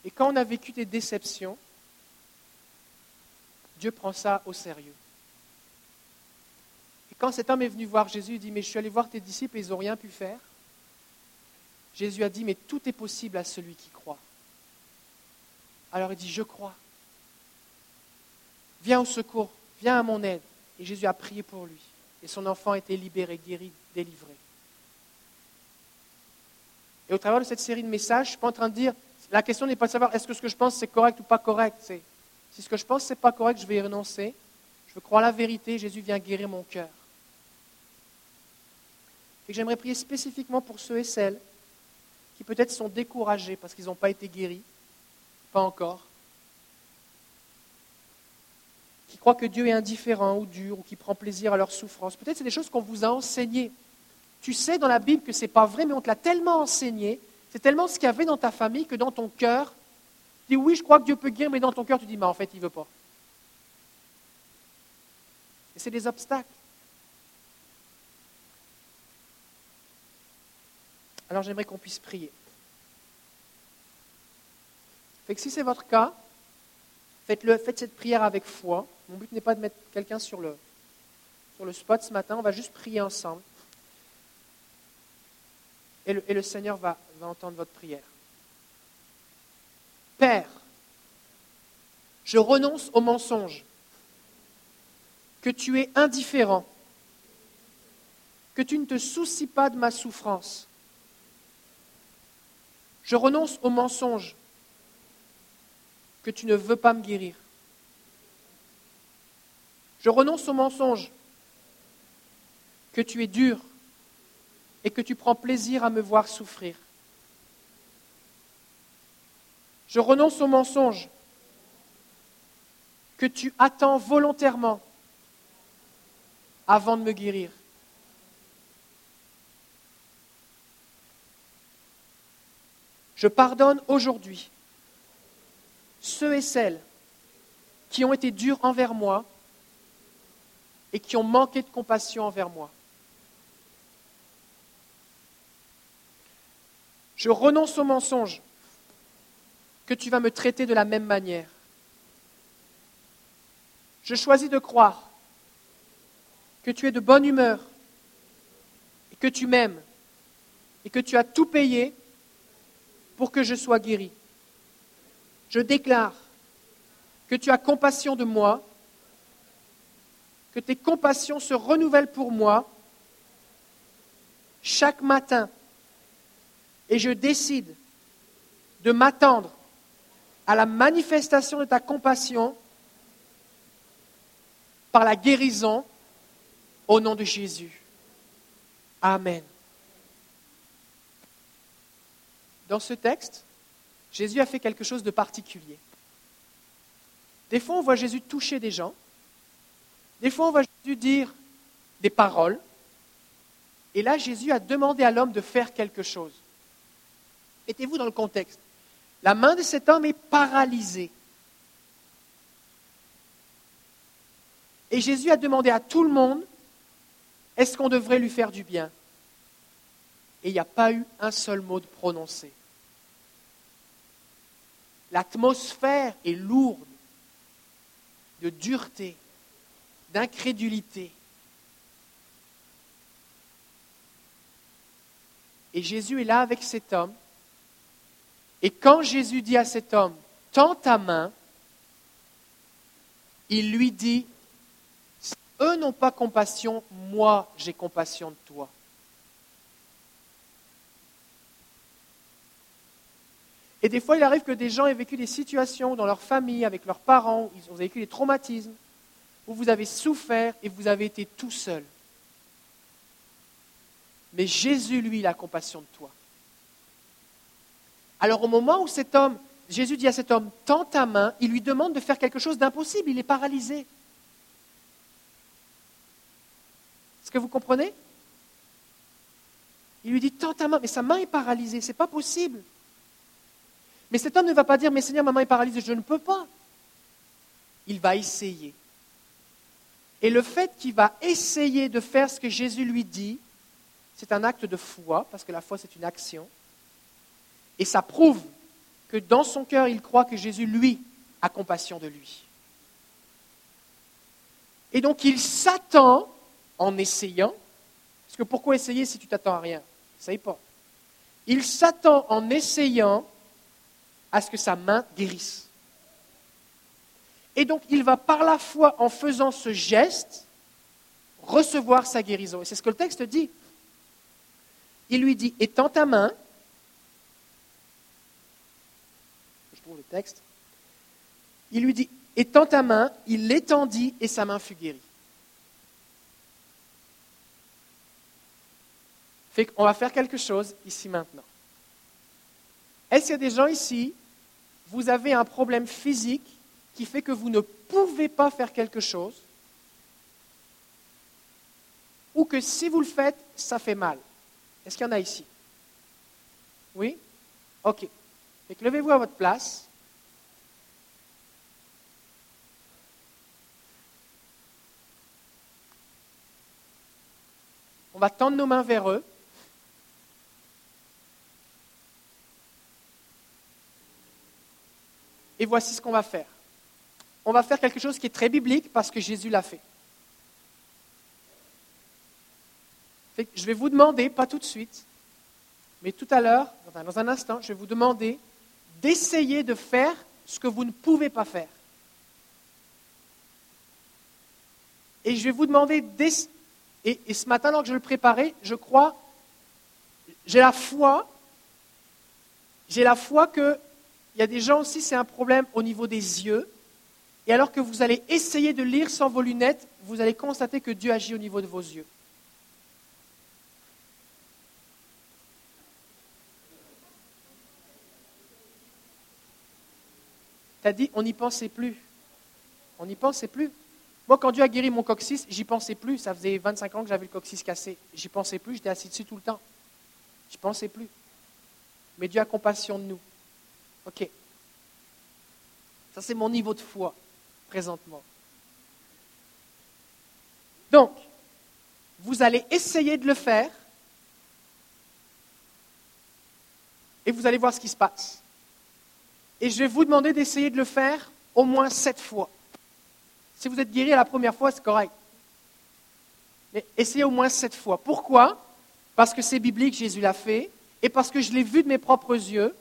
Et quand on a vécu des déceptions, Dieu prend ça au sérieux. Et quand cet homme est venu voir Jésus, il dit, mais je suis allé voir tes disciples et ils n'ont rien pu faire. Jésus a dit, mais tout est possible à celui qui croit. Alors il dit, je crois. Viens au secours, viens à mon aide. Et Jésus a prié pour lui. Et son enfant été libéré, guéri, délivré. Et au travers de cette série de messages, je ne suis pas en train de dire, la question n'est pas de savoir est-ce que ce que je pense c'est correct ou pas correct. C'est, si ce que je pense c'est pas correct, je vais y renoncer. Je veux croire la vérité, Jésus vient guérir mon cœur. Et j'aimerais prier spécifiquement pour ceux et celles qui peut-être sont découragés parce qu'ils n'ont pas été guéris, pas encore, qui croient que Dieu est indifférent ou dur ou qui prend plaisir à leur souffrance. Peut-être c'est des choses qu'on vous a enseignées. Tu sais dans la Bible que ce n'est pas vrai, mais on te l'a tellement enseigné, c'est tellement ce qu'il y avait dans ta famille que dans ton cœur, tu dis oui, je crois que Dieu peut guérir, mais dans ton cœur, tu dis mais en fait, il ne veut pas. Et c'est des obstacles. Alors j'aimerais qu'on puisse prier. Si c'est votre cas, faites cette prière avec foi. Mon but n'est pas de mettre quelqu'un sur le, spot ce matin, on va juste prier ensemble. Et le, et le Seigneur va, va entendre votre prière. Père, je renonce au mensonge, que tu es indifférent, que tu ne te soucies pas de ma souffrance je renonce au mensonge que tu ne veux pas me guérir. Je renonce au mensonge que tu es dur et que tu prends plaisir à me voir souffrir. Je renonce au mensonge que tu attends volontairement avant de me guérir. Je pardonne aujourd'hui ceux et celles qui ont été durs envers moi et qui ont manqué de compassion envers moi. Je renonce au mensonge que tu vas me traiter de la même manière. Je choisis de croire que tu es de bonne humeur que tu m'aimes et que tu as tout payé pour que je sois guéri. Je déclare que tu as compassion de moi, que tes compassions se renouvellent pour moi chaque matin. Et je décide de m'attendre à la manifestation de ta compassion par la guérison au nom de Jésus. Amen. dans ce texte, Jésus a fait quelque chose de particulier. Des fois, on voit Jésus toucher des gens. Des fois, on voit Jésus dire des paroles. Et là, Jésus a demandé à l'homme de faire quelque chose. Mettez-vous dans le contexte. La main de cet homme est paralysée. Et Jésus a demandé à tout le monde, est-ce qu'on devrait lui faire du bien? Et il n'y a pas eu un seul mot de prononcé. L'atmosphère est lourde de dureté, d'incrédulité. Et Jésus est là avec cet homme. Et quand Jésus dit à cet homme, tends ta main, il lui dit, eux n'ont pas compassion, moi j'ai compassion de toi. Et des fois, il arrive que des gens aient vécu des situations dans leur famille, avec leurs parents, ils ont vécu des traumatismes, où vous avez souffert et vous avez été tout seul. Mais Jésus, lui, il a compassion de toi. Alors au moment où cet homme, Jésus dit à cet homme, tends ta main, il lui demande de faire quelque chose d'impossible, il est paralysé. Est-ce que vous comprenez? Il lui dit, tends ta main, mais sa main est paralysée, ce n'est pas possible. Mais cet homme ne va pas dire, mais Seigneur, ma main est paralysée, je ne peux pas. Il va essayer. Et le fait qu'il va essayer de faire ce que Jésus lui dit, c'est un acte de foi, parce que la foi, c'est une action. Et ça prouve que dans son cœur, il croit que Jésus, lui, a compassion de lui. Et donc, il s'attend en essayant, parce que pourquoi essayer si tu t'attends à rien? Ça pas. Il s'attend en essayant à ce que sa main guérisse. Et donc, il va par la foi, en faisant ce geste, recevoir sa guérison. Et c'est ce que le texte dit. Il lui dit, étends ta main, je trouve le texte, il lui dit, étends ta main, il l'étendit et sa main fut guérie. Fait qu'on va faire quelque chose ici maintenant. Est-ce qu'il y a des gens ici, vous avez un problème physique qui fait que vous ne pouvez pas faire quelque chose, ou que si vous le faites, ça fait mal Est-ce qu'il y en a ici? Oui? Ok. levez-vous à votre place. On va tendre nos mains vers eux. Et voici ce qu'on va faire. On va faire quelque chose qui est très biblique parce que Jésus l'a fait. Je vais vous demander, pas tout de suite, mais tout à l'heure, dans un instant, je vais vous demander d'essayer de faire ce que vous ne pouvez pas faire. Et je vais vous demander, et, et ce matin, alors que je le préparais, je crois, j'ai la foi, j'ai la foi que il y a des gens aussi, c'est un problème au niveau des yeux. Et alors que vous allez essayer de lire sans vos lunettes, vous allez constater que Dieu agit au niveau de vos yeux. Tu as dit, on n'y pensait plus. On n'y pensait plus. Moi, quand Dieu a guéri mon coccyx, j'y pensais plus. Ça faisait 25 ans que j'avais le coccyx cassé. J'y pensais plus, j'étais assis dessus tout le temps. J'y pensais plus. Mais Dieu a compassion de nous. OK. Ça, c'est mon niveau de foi présentement. Donc, vous allez essayer de le faire et vous allez voir ce qui se passe. Et je vais vous demander d'essayer de le faire au moins sept fois. Si vous êtes guéri la première fois, c'est correct. Mais essayez au moins sept fois. Pourquoi? Parce que c'est biblique, Jésus l'a fait, et parce que je l'ai vu de mes propres yeux,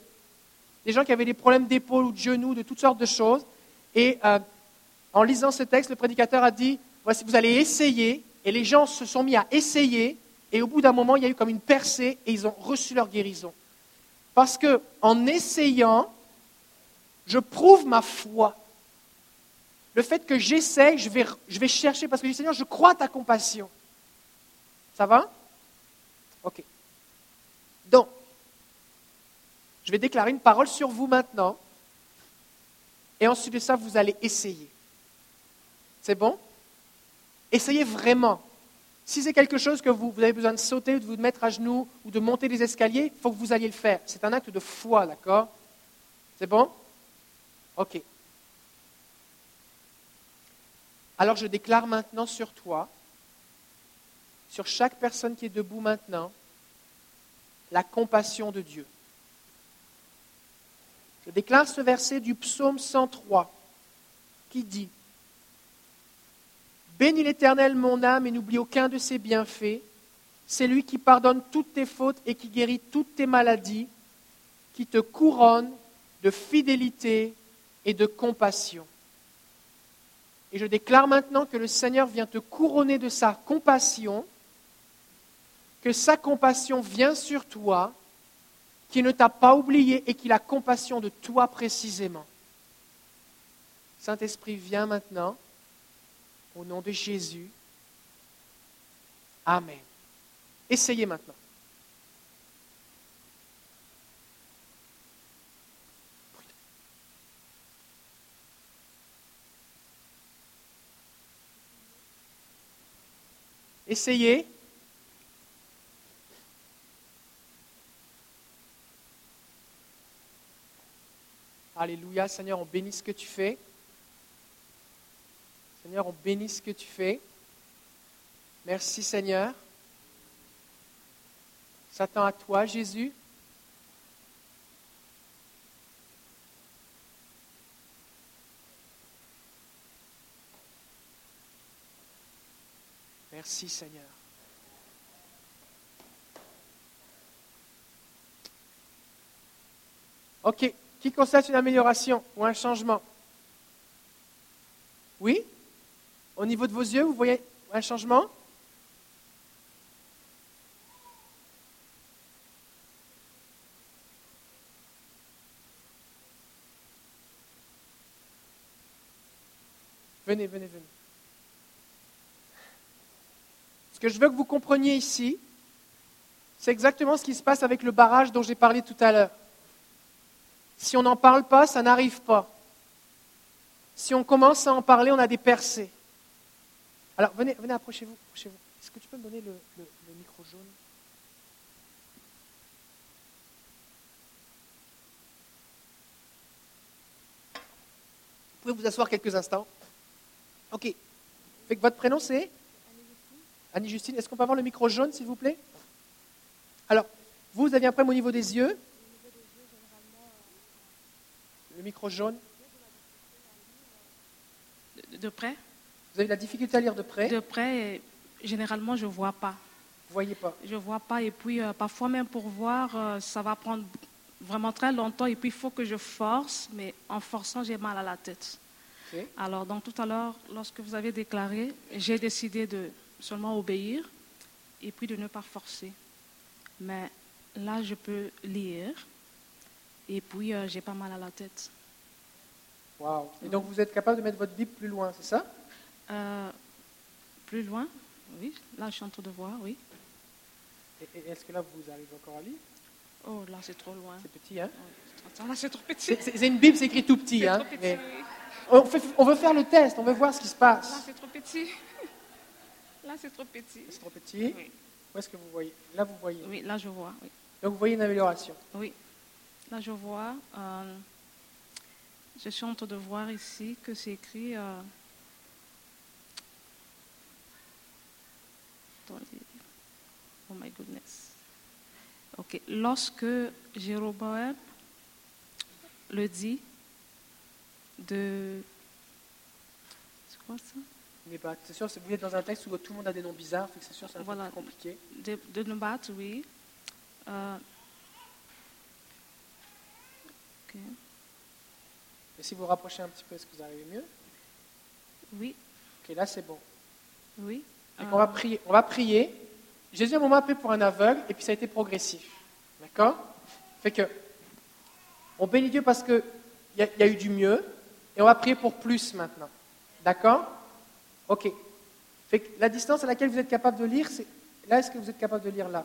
des gens qui avaient des problèmes d'épaule ou de genoux, de toutes sortes de choses. Et euh, en lisant ce texte, le prédicateur a dit, voici, vous allez essayer. Et les gens se sont mis à essayer. Et au bout d'un moment, il y a eu comme une percée et ils ont reçu leur guérison. Parce que en essayant, je prouve ma foi. Le fait que j'essaie, je vais, je vais chercher parce que je dis Seigneur, je crois à ta compassion. Ça va? Ok. Donc, je vais déclarer une parole sur vous maintenant. Et ensuite de ça, vous allez essayer. C'est bon? Essayez vraiment. Si c'est quelque chose que vous, avez besoin de sauter, de vous mettre à genoux ou de monter des escaliers, il faut que vous alliez le faire. C'est un acte de foi, d'accord? C'est bon? Ok. Alors je déclare maintenant sur toi, sur chaque personne qui est debout maintenant, la compassion de Dieu. Je déclare ce verset du psaume 103 qui dit Bénis l'Éternel mon âme et n'oublie aucun de ses bienfaits. C'est lui qui pardonne toutes tes fautes et qui guérit toutes tes maladies, qui te couronne de fidélité et de compassion. Et je déclare maintenant que le Seigneur vient te couronner de sa compassion, que sa compassion vient sur toi qui ne t'a pas oublié et qui a compassion de toi précisément. Saint-Esprit, viens maintenant, au nom de Jésus. Amen. Essayez maintenant. Essayez. Alléluia, Seigneur, on bénit ce que tu fais. Seigneur, on bénit ce que tu fais. Merci Seigneur. S'attend à toi, Jésus. Merci Seigneur. Ok, qui constate une amélioration ou un changement? Oui? Au niveau de vos yeux, vous voyez un changement? Venez, venez, venez. Ce que je veux que vous compreniez ici, c'est exactement ce qui se passe avec le barrage dont j'ai parlé tout à l'heure. Si on n'en parle pas, ça n'arrive pas. Si on commence à en parler, on a des percées. Alors, venez, venez, approchez-vous. Est-ce que tu peux me donner le, micro jaune? Vous pouvez vous asseoir quelques instants. Ok. Fait votre prénom c'est? Annie-Justine. Est-ce qu'on peut avoir le micro jaune, s'il vous plaît? Alors, vous avez un problème au niveau des yeux Le micro jaune De près? Vous avez de la difficulté à lire de près? De près, généralement, je ne vois pas. Vous voyez pas? Je ne vois pas. Et puis, euh, parfois, même pour voir, euh, ça va prendre vraiment très longtemps. Et puis, il faut que je force. Mais en forçant, j'ai mal à la tête. Alors, donc, tout à l'heure, lorsque vous avez déclaré, j'ai décidé de seulement obéir et puis de ne pas forcer. Mais là, je peux lire et puis euh, j'ai pas mal à la tête. Wow. Et donc, vous êtes capable de mettre votre Bible plus loin, c'est ça? Euh, Plus loin, oui. Là, je suis en train de voir, oui. Et, est-ce que là, vous arrivez encore à lire? Oh, là, c'est trop loin. C'est petit, hein? Là, c'est trop petit. C'est une Bible, c'est écrit tout petit, hein? trop petit, on, veut faire le test, on veut voir ce qui se passe. Là, c'est trop petit. *laughs* Là, c'est trop petit. C'est trop petit Où est-ce que vous voyez? Là, vous voyez Oui, là, je vois. Donc, vous voyez une amélioration Oui. Là, je vois. Euh, je suis en train de voir ici que c'est écrit. Euh, oh my goodness. Ok. Lorsque Jéroboam le dit, de. C'est quoi ça? C'est sûr, vous êtes dans un texte où tout le monde a des noms bizarres, c'est sûr c'est un peu compliqué. De, de Nubat, oui. Euh... Et si vous rapprochez un petit peu, est-ce que vous arrivez mieux? Oui. Ok, là c'est bon. Oui. on, va prier. on va prier. Jésus a un moment appelé pour un aveugle, et puis ça a été progressif. D'accord? Fait que, on bénit Dieu parce qu'il y, y a eu du mieux, et on va prier pour plus maintenant. D'accord? Ok. Fait la distance à laquelle vous êtes capable de lire, c'est. Là, est-ce que vous êtes capable de lire là?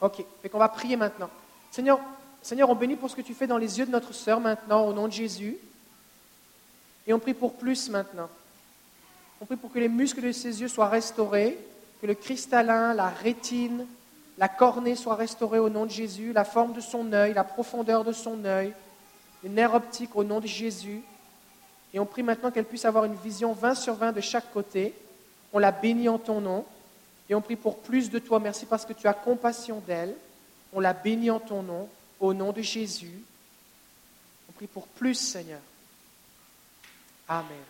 Ok. Fait qu'on va prier maintenant. Seigneur, Seigneur, on bénit pour ce que tu fais dans les yeux de notre sœur maintenant, au nom de Jésus. Et on prie pour plus maintenant. On prie pour que les muscles de ses yeux soient restaurés, que le cristallin, la rétine, la cornée soient restaurés au nom de Jésus, la forme de son œil, la profondeur de son œil, les nerfs optiques au nom de Jésus. Et on prie maintenant qu'elle puisse avoir une vision 20 sur 20 de chaque côté. On la bénit en ton nom. Et on prie pour plus de toi. Merci parce que tu as compassion d'elle. On la bénit en ton nom, au nom de Jésus. On prie pour plus, Seigneur. Amen.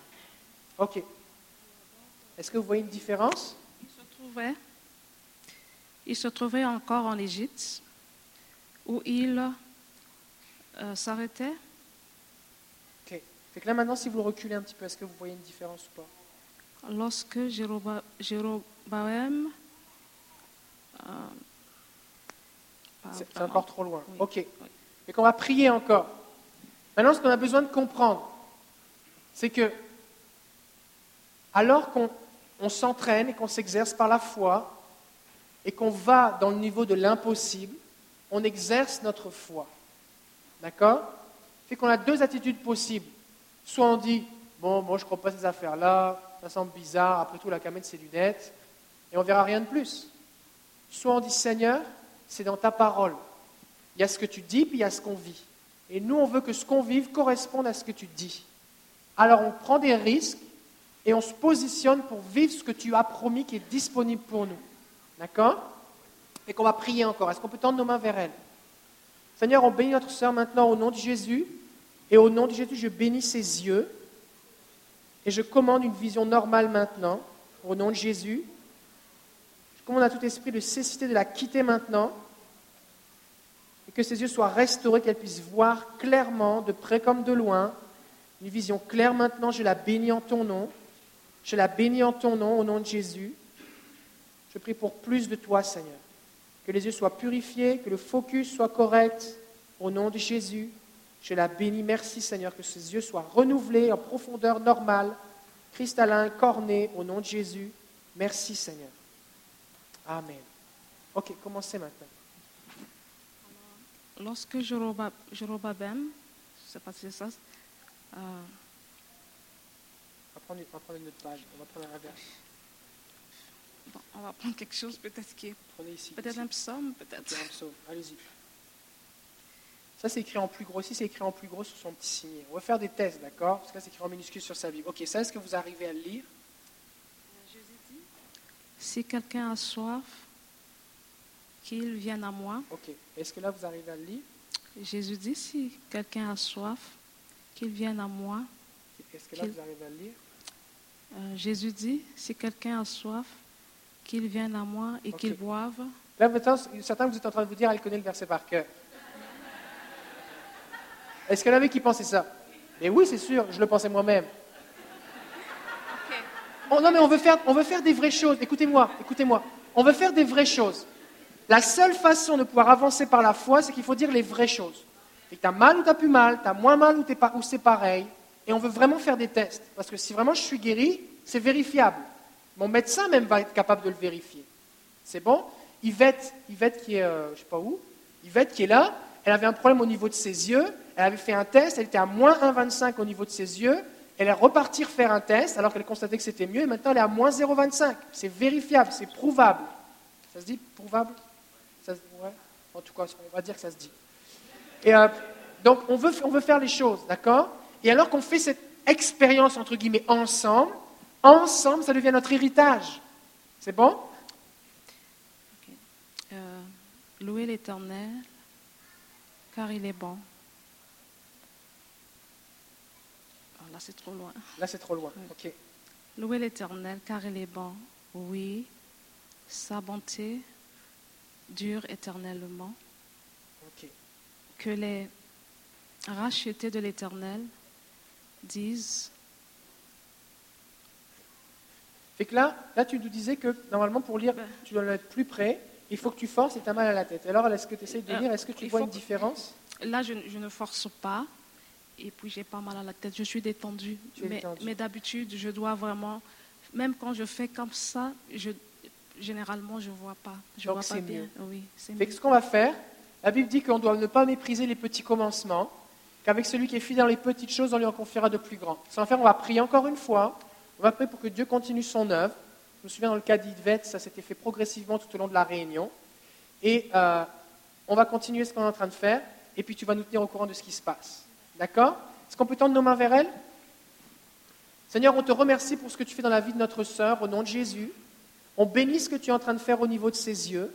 OK. Est-ce que vous voyez une différence? Il se trouvait, il se trouvait encore en Égypte, où il euh, s'arrêtait. Ok. Fait que là maintenant, si vous reculez un petit peu, est-ce que vous voyez une différence ou pas? Lorsque Jéroboam, euh, c'est encore trop loin. Ok. Et qu'on va prier encore. Maintenant, ce qu'on a besoin de comprendre, c'est que alors qu'on s'entraîne et qu'on s'exerce par la foi et qu'on va dans le niveau de l'impossible, on exerce notre foi. D'accord? Fait qu'on a deux attitudes possibles. Soit on dit, bon, moi je ne crois pas à ces affaires-là, ça semble bizarre, après tout la camène c'est lunettes, et on verra rien de plus. Soit on dit, Seigneur, c'est dans ta parole. Il y a ce que tu dis, puis il y a ce qu'on vit. Et nous, on veut que ce qu'on vive corresponde à ce que tu dis. Alors on prend des risques et on se positionne pour vivre ce que tu as promis qui est disponible pour nous. D'accord? Et qu'on va prier encore. Est-ce qu'on peut tendre nos mains vers elle? Seigneur, on bénit notre sœur maintenant au nom de Jésus. Et au nom de Jésus, je bénis ses yeux. Et je commande une vision normale maintenant, au nom de Jésus. Je commande à tout esprit de cécité de la quitter maintenant. Et que ses yeux soient restaurés, qu'elle puisse voir clairement, de près comme de loin. Une vision claire maintenant, je la bénis en ton nom. Je la bénis en ton nom, au nom de Jésus. Je prie pour plus de toi, Seigneur. Que les yeux soient purifiés, que le focus soit correct, au nom de Jésus. Je la bénis. Merci, Seigneur, que ses yeux soient renouvelés en profondeur normale, cristallin, corné, au nom de Jésus. Merci, Seigneur. Amen. Ok, commencez maintenant. Lorsque je roba, je ne sais pas si c'est ça, euh, On va prendre, on va prendre une autre page. On va prendre un bon, on va prendre quelque chose peut-être qui est Prenez ici. peut-être un psaume, peut-être. Un psaume. Allez-y. Ça, c'est écrit en plus gros. Ici, c'est écrit en plus gros sur son petit signet. On va faire des tests, d'accord? Parce que là, c'est écrit en minuscule sur sa Bible. Ok, ça, est-ce que vous arrivez à le lire? Si quelqu'un a soif, qu'il vienne à moi. Ok. Est-ce que là, vous arrivez à le lire? Jésus dit, si quelqu'un a soif, qu'il vienne à moi. Est-ce que là, vous arrivez à le lire? Euh, Jésus dit, si quelqu'un a soif, qu'il vienne à moi et qu'il boive. Là, maintenant, certains, vous êtes en train de vous dire, elle connaît le verset par cœur. Est-ce qu'il y en avait qui pensaient ça? Mais oui, c'est sûr, je le pensais moi-même. Oh, non, mais on veut, faire, on veut faire des vraies choses. Écoutez-moi, écoutez-moi. On veut faire des vraies choses. La seule façon de pouvoir avancer par la foi, c'est qu'il faut dire les vraies choses. Et que as mal ou tu plus mal, tu as moins mal ou, pas- ou c'est pareil. Et on veut vraiment faire des tests. Parce que si vraiment je suis guéri, c'est vérifiable. Mon médecin même va être capable de le vérifier. C'est bon? Yvette, Yvette qui est, euh, je sais pas où, Yvette qui est là, elle avait un problème au niveau de ses yeux, elle avait fait un test, elle était à moins 1,25 au niveau de ses yeux, elle est repartie refaire un test alors qu'elle constatait que c'était mieux, et maintenant elle est à moins 0,25. C'est vérifiable, c'est prouvable. Ça se dit prouvable? En tout cas, on va dire que ça se dit. Et euh, donc, on veut, on veut faire les choses, d'accord? Et alors qu'on fait cette expérience, entre guillemets, ensemble, ensemble, ça devient notre héritage. C'est bon? Euh, louez l'Éternel, car il est bon. Oh, là, c'est trop loin. Là, c'est trop loin. Ok. Louez l'Éternel, car il est bon. Oui, sa bonté dure éternellement. ok. Que les rachetés de l'Éternel disent Fait que là, là, tu nous disais que normalement, pour lire, Ben. tu dois être plus près. Il faut que tu forces et tu as mal à la tête. Alors, est-ce que tu essayes de Euh, lire? Est-ce que tu il vois une que- différence Là, je, je ne force pas. Et puis, j'ai pas mal à la tête. Je suis détendue. Mais détendue. mais d'habitude, je dois vraiment. Même quand je fais comme ça, je, généralement, je ne vois pas. Je Donc, vois c'est pas bien. mieux. Oui, c'est ce qu'on va faire, la Bible dit qu'on doit ne pas mépriser les petits commencements, qu'avec celui qui est fidèle dans les petites choses, on lui en confiera de plus grands. Sans faire, on va prier encore une fois. On va prier pour que Dieu continue son œuvre. Je me souviens dans le cas d'Yvette, ça s'était fait progressivement tout au long de la réunion. Et euh, on va continuer ce qu'on est en train de faire. Et puis tu vas nous tenir au courant de ce qui se passe. D'accord Est-ce qu'on peut tendre nos mains vers elle Seigneur, on te remercie pour ce que tu fais dans la vie de notre sœur, au nom de Jésus. On bénit ce que tu es en train de faire au niveau de ses yeux.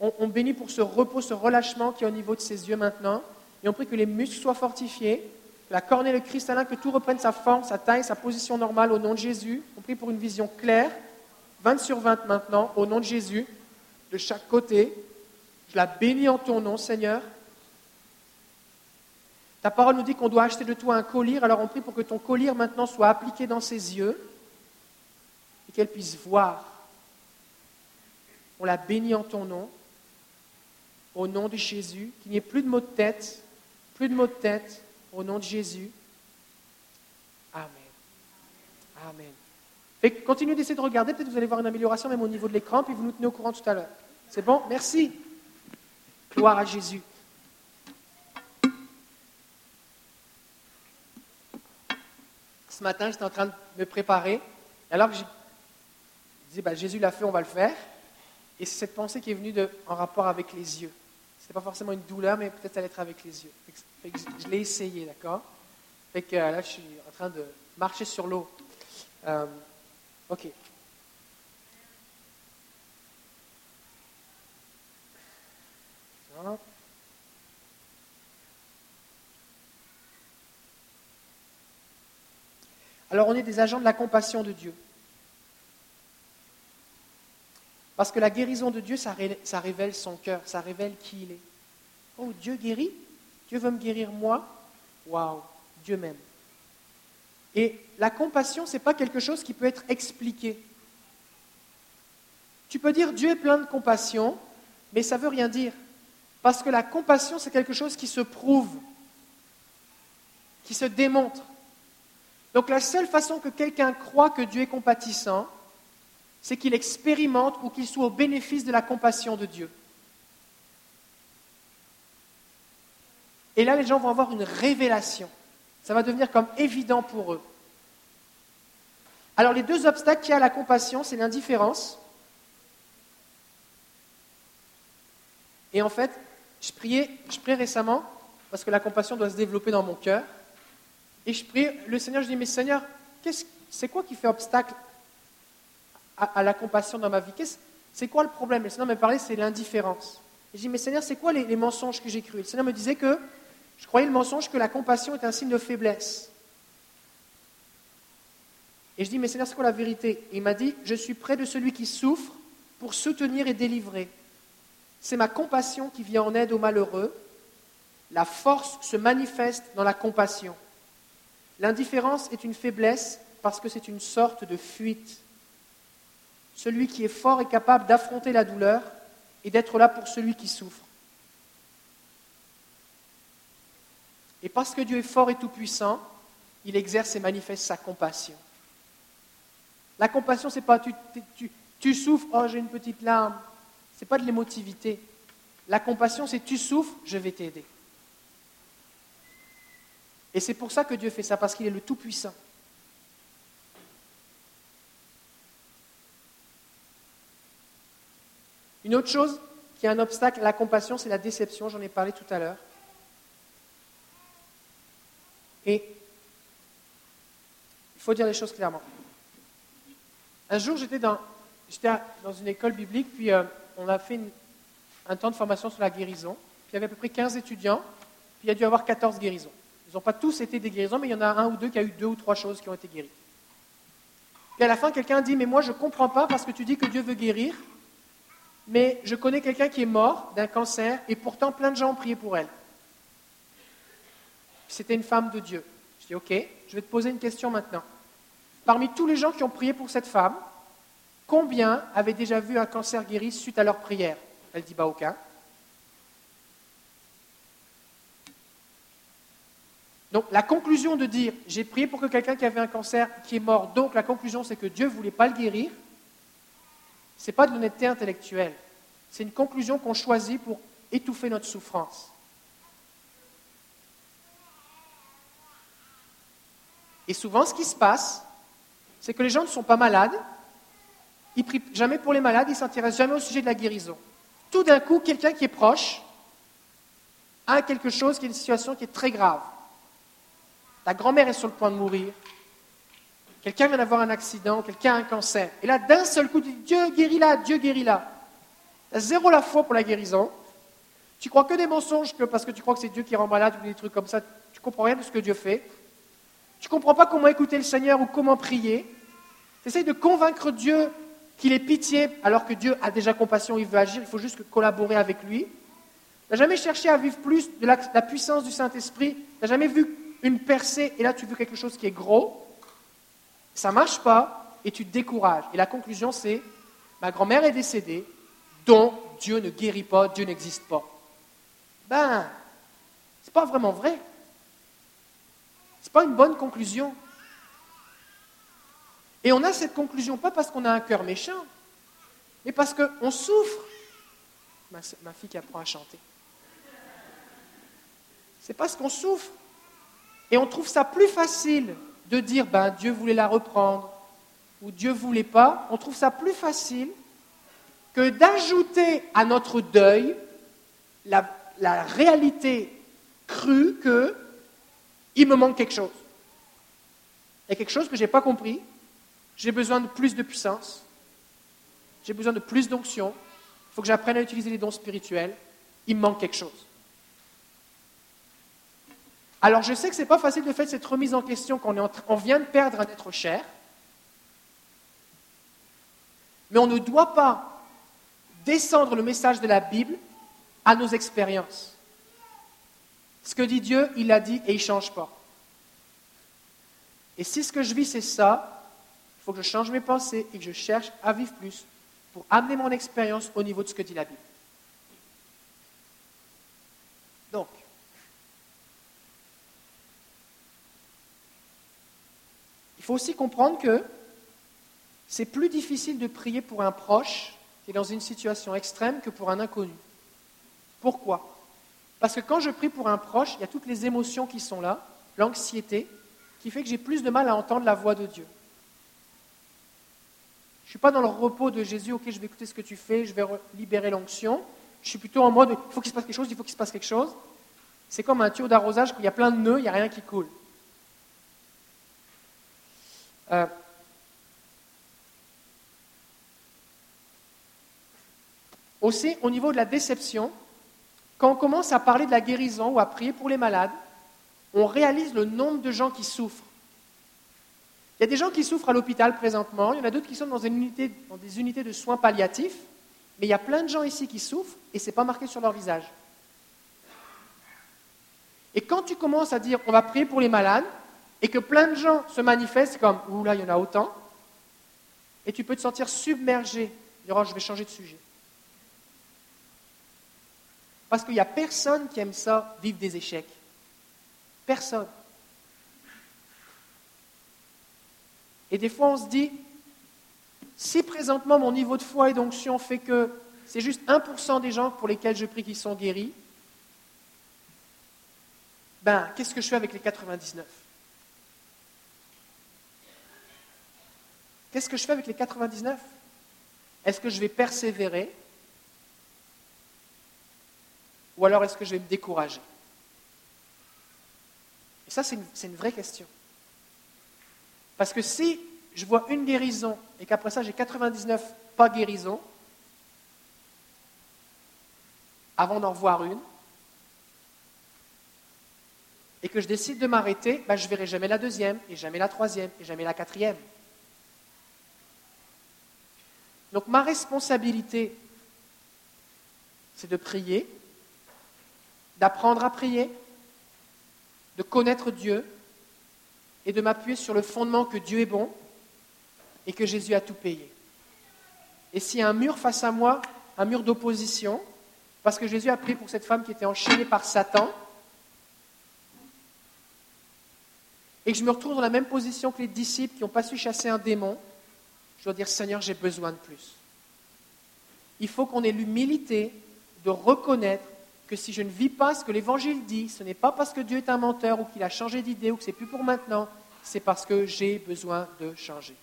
On, bénit pour ce repos, ce relâchement qui est au niveau de ses yeux maintenant. Et on prie que les muscles soient fortifiés, la cornée, le cristallin, que tout reprenne sa forme, sa taille, sa position normale au nom de Jésus. On prie pour une vision claire, 20 sur 20 maintenant, au nom de Jésus, de chaque côté. Je la bénis en ton nom, Seigneur. Ta parole nous dit qu'on doit acheter de toi un collier, alors on prie pour que ton collier maintenant soit appliqué dans ses yeux et qu'elle puisse voir. On la bénit en ton nom, au nom de Jésus, qu'il n'y ait plus de maux de tête, plus de maux de tête, au nom de Jésus. Amen. Amen. Fait que continuez d'essayer de regarder, peut-être vous allez voir une amélioration même au niveau de l'écran, puis vous nous tenez au courant tout à l'heure. C'est bon? Merci. Gloire à Jésus. Ce matin, j'étais en train de me préparer, alors que je disais, bah, Jésus l'a fait, on va le faire. Et c'est cette pensée qui est venue en rapport avec les yeux. Ce n'est pas forcément une douleur, mais peut-être ça allait être avec les yeux. Que- je- l'ai essayé, d'accord? Euh, là, je suis en train de marcher sur l'eau. Euh, ok. Alors on est des agents de la compassion de Dieu. Parce que la guérison de Dieu, ça, révèle son cœur, ça révèle qui il est. Oh, Dieu guérit Dieu veut me guérir moi Waouh, Dieu m'aime. Et la compassion, ce n'est pas quelque chose qui peut être expliqué. Tu peux dire Dieu est plein de compassion, mais ça ne veut rien dire. Parce que la compassion, c'est quelque chose qui se prouve, qui se démontre. Donc la seule façon que quelqu'un croit que Dieu est compatissant, c'est qu'il expérimente ou qu'il soit au bénéfice de la compassion de Dieu. Et là, les gens vont avoir une révélation. Ça va devenir comme évident pour eux. Alors les deux obstacles qu'il y a à la compassion, c'est l'indifférence. Et en fait, je priais, je priais récemment, parce que la compassion doit se développer dans mon cœur. Et je prie le Seigneur, je dis, mais Seigneur, c'est quoi qui fait obstacle à, la compassion dans ma vie? C'est quoi le problème? Le Seigneur m'a parlé, c'est l'indifférence. Et je dis, mais Seigneur, c'est quoi les, mensonges que j'ai crus? Le Seigneur me disait que je croyais le mensonge que la compassion est un signe de faiblesse. Et je dis, mais Seigneur, c'est quoi la vérité? Il m'a dit, je suis près de celui qui souffre pour soutenir et délivrer. C'est ma compassion qui vient en aide aux malheureux. La force se manifeste dans la compassion. L'indifférence est une faiblesse parce que c'est une sorte de fuite. Celui qui est fort est capable d'affronter la douleur et d'être là pour celui qui souffre. Et parce que Dieu est fort et tout-puissant, il exerce et manifeste sa compassion. La compassion, ce n'est pas tu, tu, souffres, oh j'ai une petite larme. Ce n'est pas de l'émotivité. La compassion, c'est tu souffres, je vais t'aider. Et c'est pour ça que Dieu fait ça, parce qu'il est le Tout-Puissant. Une autre chose qui est un obstacle la compassion, c'est la déception, j'en ai parlé tout à l'heure. Et il faut dire les choses clairement. Un jour, j'étais dans, dans une école biblique, puis euh, on a fait un temps de formation sur la guérison. Puis il y avait à peu près 15 étudiants, puis il y a dû avoir 14 guérisons. Ils n'ont pas tous été des guérisons, mais il y en a un ou deux qui a eu deux ou trois choses qui ont été guéries. Puis à la fin, quelqu'un dit, mais moi je ne comprends pas parce que tu dis que Dieu veut guérir, mais je connais quelqu'un qui est mort d'un cancer et pourtant plein de gens ont prié pour elle. C'était une femme de Dieu. Je dis, ok, je vais te poser une question maintenant. Parmi tous les gens qui ont prié pour cette femme, combien avaient déjà vu un cancer guéri suite à leur prière? Elle dit, bah aucun. Donc la conclusion de dire j'ai prié pour que quelqu'un qui avait un cancer qui est mort, donc la conclusion c'est que Dieu ne voulait pas le guérir, ce n'est pas de l'honnêteté intellectuelle. C'est une conclusion qu'on choisit pour étouffer notre souffrance. Et souvent, ce qui se passe, c'est que les gens ne sont pas malades, ils prient jamais pour les malades, ils ne s'intéressent jamais au sujet de la guérison. Tout d'un coup, quelqu'un qui est proche a quelque chose qui est une situation qui est très grave. Ta grand-mère est sur le point de mourir. Quelqu'un vient d'avoir un accident, quelqu'un a un cancer. Et là, d'un seul coup, tu dis Dieu guéris-la, Dieu guéris-la. Tu zéro la foi pour la guérison. Tu crois que des mensonges que parce que tu crois que c'est Dieu qui rend malade ou des trucs comme ça. Tu comprends rien de ce que Dieu fait. Tu comprends pas comment écouter le Seigneur ou comment prier. Tu de convaincre Dieu qu'il ait pitié alors que Dieu a déjà compassion, il veut agir, il faut juste collaborer avec lui. Tu n'as jamais cherché à vivre plus de la, la puissance du Saint-Esprit? Tu n'as jamais vu une percée, et là tu veux quelque chose qui est gros, ça ne marche pas, et tu te décourages. Et la conclusion, c'est, ma grand-mère est décédée, donc Dieu ne guérit pas, Dieu n'existe pas. Ben, c'est pas vraiment vrai. C'est pas une bonne conclusion. Et on a cette conclusion pas parce qu'on a un cœur méchant, mais parce qu'on souffre. Ma, ma, fille qui apprend à chanter. C'est parce qu'on souffre. Et on trouve ça plus facile de dire ben, Dieu voulait la reprendre ou Dieu ne voulait pas. On trouve ça plus facile que d'ajouter à notre deuil la, réalité crue que il me manque quelque chose. Il y a quelque chose que je n'ai pas compris, J'ai besoin de plus de puissance. J'ai besoin de plus d'onction. Il faut que j'apprenne à utiliser les dons spirituels. Il me manque quelque chose. Alors je sais que ce n'est pas facile de faire cette remise en question quand on, on vient de perdre un être cher. Mais on ne doit pas descendre le message de la Bible à nos expériences. Ce que dit Dieu, il l'a dit et il ne change pas. Et si ce que je vis, c'est ça, il faut que je change mes pensées et que je cherche à vivre plus pour amener mon expérience au niveau de ce que dit la Bible. Donc, il faut aussi comprendre que c'est plus difficile de prier pour un proche qui est dans une situation extrême que pour un inconnu. Pourquoi? Parce que quand je prie pour un proche, il y a toutes les émotions qui sont là, l'anxiété, qui fait que j'ai plus de mal à entendre la voix de Dieu. Je ne suis pas dans le repos de Jésus, ok, je vais écouter ce que tu fais, je vais libérer l'onction. Je suis plutôt en mode, il faut qu'il se passe quelque chose, il faut qu'il se passe quelque chose. C'est comme un tuyau d'arrosage où il y a plein de nœuds, il n'y a rien qui coule. Euh, aussi, au niveau de la déception, quand on commence à parler de la guérison ou à prier pour les malades, on réalise le nombre de gens qui souffrent. Il y a des gens qui souffrent à l'hôpital présentement, il y en a d'autres qui sont dans, des unités de soins palliatifs, mais il y a plein de gens ici qui souffrent et ce n'est pas marqué sur leur visage. Et quand tu commences à dire on va prier pour les malades et que plein de gens se manifestent comme ouh là il y en a autant, et tu peux te sentir submergé, dire oh, je vais changer de sujet. Parce qu'il n'y a personne qui aime ça, vivre des échecs. Personne. Et des fois, on se dit, si présentement mon niveau de foi et d'onction fait que c'est juste 1% des gens pour lesquels je prie qui sont guéris, ben, qu'est-ce que je fais avec les 99 Qu'est-ce que je fais avec les 99 Est-ce que je vais persévérer? Ou alors est-ce que je vais me décourager? Ça, c'est une, vraie question. Parce que si je vois une guérison et qu'après ça, j'ai 99 pas guérison, avant d'en voir une, et que je décide de m'arrêter, ben, je ne verrai jamais la deuxième, et jamais la troisième, et jamais la quatrième. Donc ma responsabilité, c'est de prier, d'apprendre à prier, de connaître Dieu et de m'appuyer sur le fondement que Dieu est bon et que Jésus a tout payé. Et s'il y a un mur face à moi, un mur d'opposition, parce que Jésus a pris pour cette femme qui était enchaînée par Satan, et que je me retrouve dans la même position que les disciples qui n'ont pas su chasser un démon, je dois dire Seigneur, j'ai besoin de plus. Il faut qu'on ait l'humilité de reconnaître que si je ne vis pas ce que l'Évangile dit, ce n'est pas parce que Dieu est un menteur ou qu'il a changé d'idée ou que c'est plus pour maintenant, c'est parce que j'ai besoin de changer.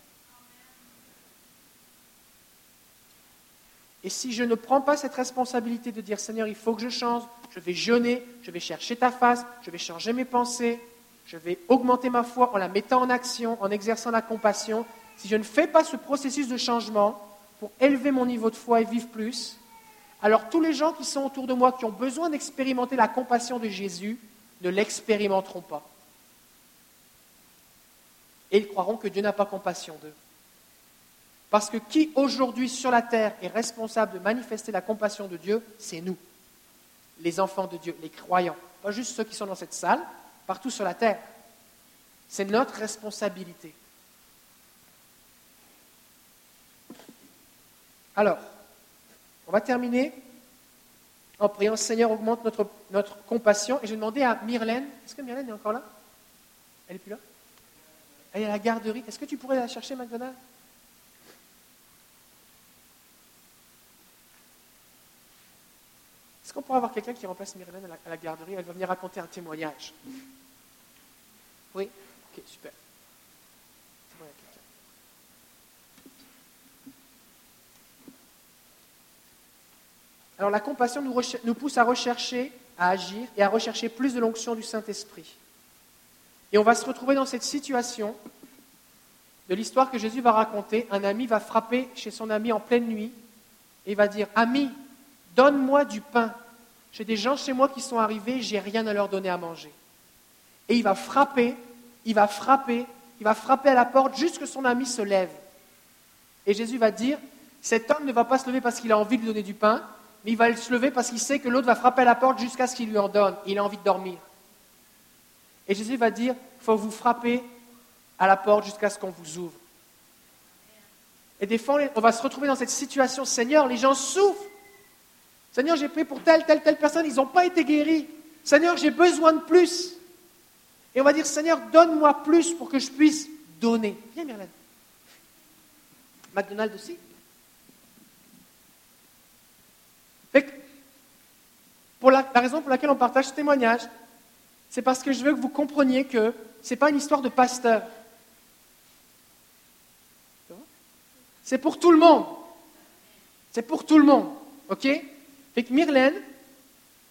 Et si je ne prends pas cette responsabilité de dire Seigneur, il faut que je change, je vais jeûner, je vais chercher ta face, je vais changer mes pensées, je vais augmenter ma foi en la mettant en action, en exerçant la compassion, si je ne fais pas ce processus de changement pour élever mon niveau de foi et vivre plus, alors tous les gens qui sont autour de moi, qui ont besoin d'expérimenter la compassion de Jésus, ne l'expérimenteront pas. Et ils croiront que Dieu n'a pas compassion d'eux. Parce que qui aujourd'hui sur la terre est responsable de manifester la compassion de Dieu, c'est nous, les enfants de Dieu, les croyants. Pas juste ceux qui sont dans cette salle, partout sur la terre. C'est notre responsabilité. Alors, on va terminer en priant Seigneur, augmente notre, compassion. Et je vais demander à Myrlène, est-ce que Myrlène est encore là? Elle n'est plus là? Elle est à la garderie. Est-ce que tu pourrais la chercher, McDonald Est-ce qu'on pourrait avoir quelqu'un qui remplace Myrlène à la garderie? Elle va venir raconter un témoignage. Oui? Ok, super. Alors la compassion nous, pousse à rechercher, à agir et à rechercher plus de l'onction du Saint-Esprit. Et on va se retrouver dans cette situation de l'histoire que Jésus va raconter, un ami va frapper chez son ami en pleine nuit et va dire Ami, donne-moi du pain. J'ai des gens chez moi qui sont arrivés, j'ai rien à leur donner à manger. Et il va frapper, il va frapper, il va frapper à la porte jusqu'à ce que son ami se lève. Et Jésus va dire Cet homme ne va pas se lever parce qu'il a envie de lui donner du pain, mais il va se lever parce qu'il sait que l'autre va frapper à la porte jusqu'à ce qu'il lui en donne. Il a envie de dormir. Et Jésus va dire Il faut vous frapper à la porte jusqu'à ce qu'on vous ouvre. Et des fois, on va se retrouver dans cette situation, Seigneur, les gens souffrent. Seigneur, j'ai prié pour telle, telle, telle personne, ils n'ont pas été guéris. Seigneur, j'ai besoin de plus. Et on va dire, Seigneur, donne-moi plus pour que je puisse donner. Viens, Myrlène. McDonald's aussi. Pour la, raison pour laquelle on partage ce témoignage, c'est parce que je veux que vous compreniez que ce n'est pas une histoire de pasteur. C'est pour tout le monde. C'est pour tout le monde. OK? Myrlène,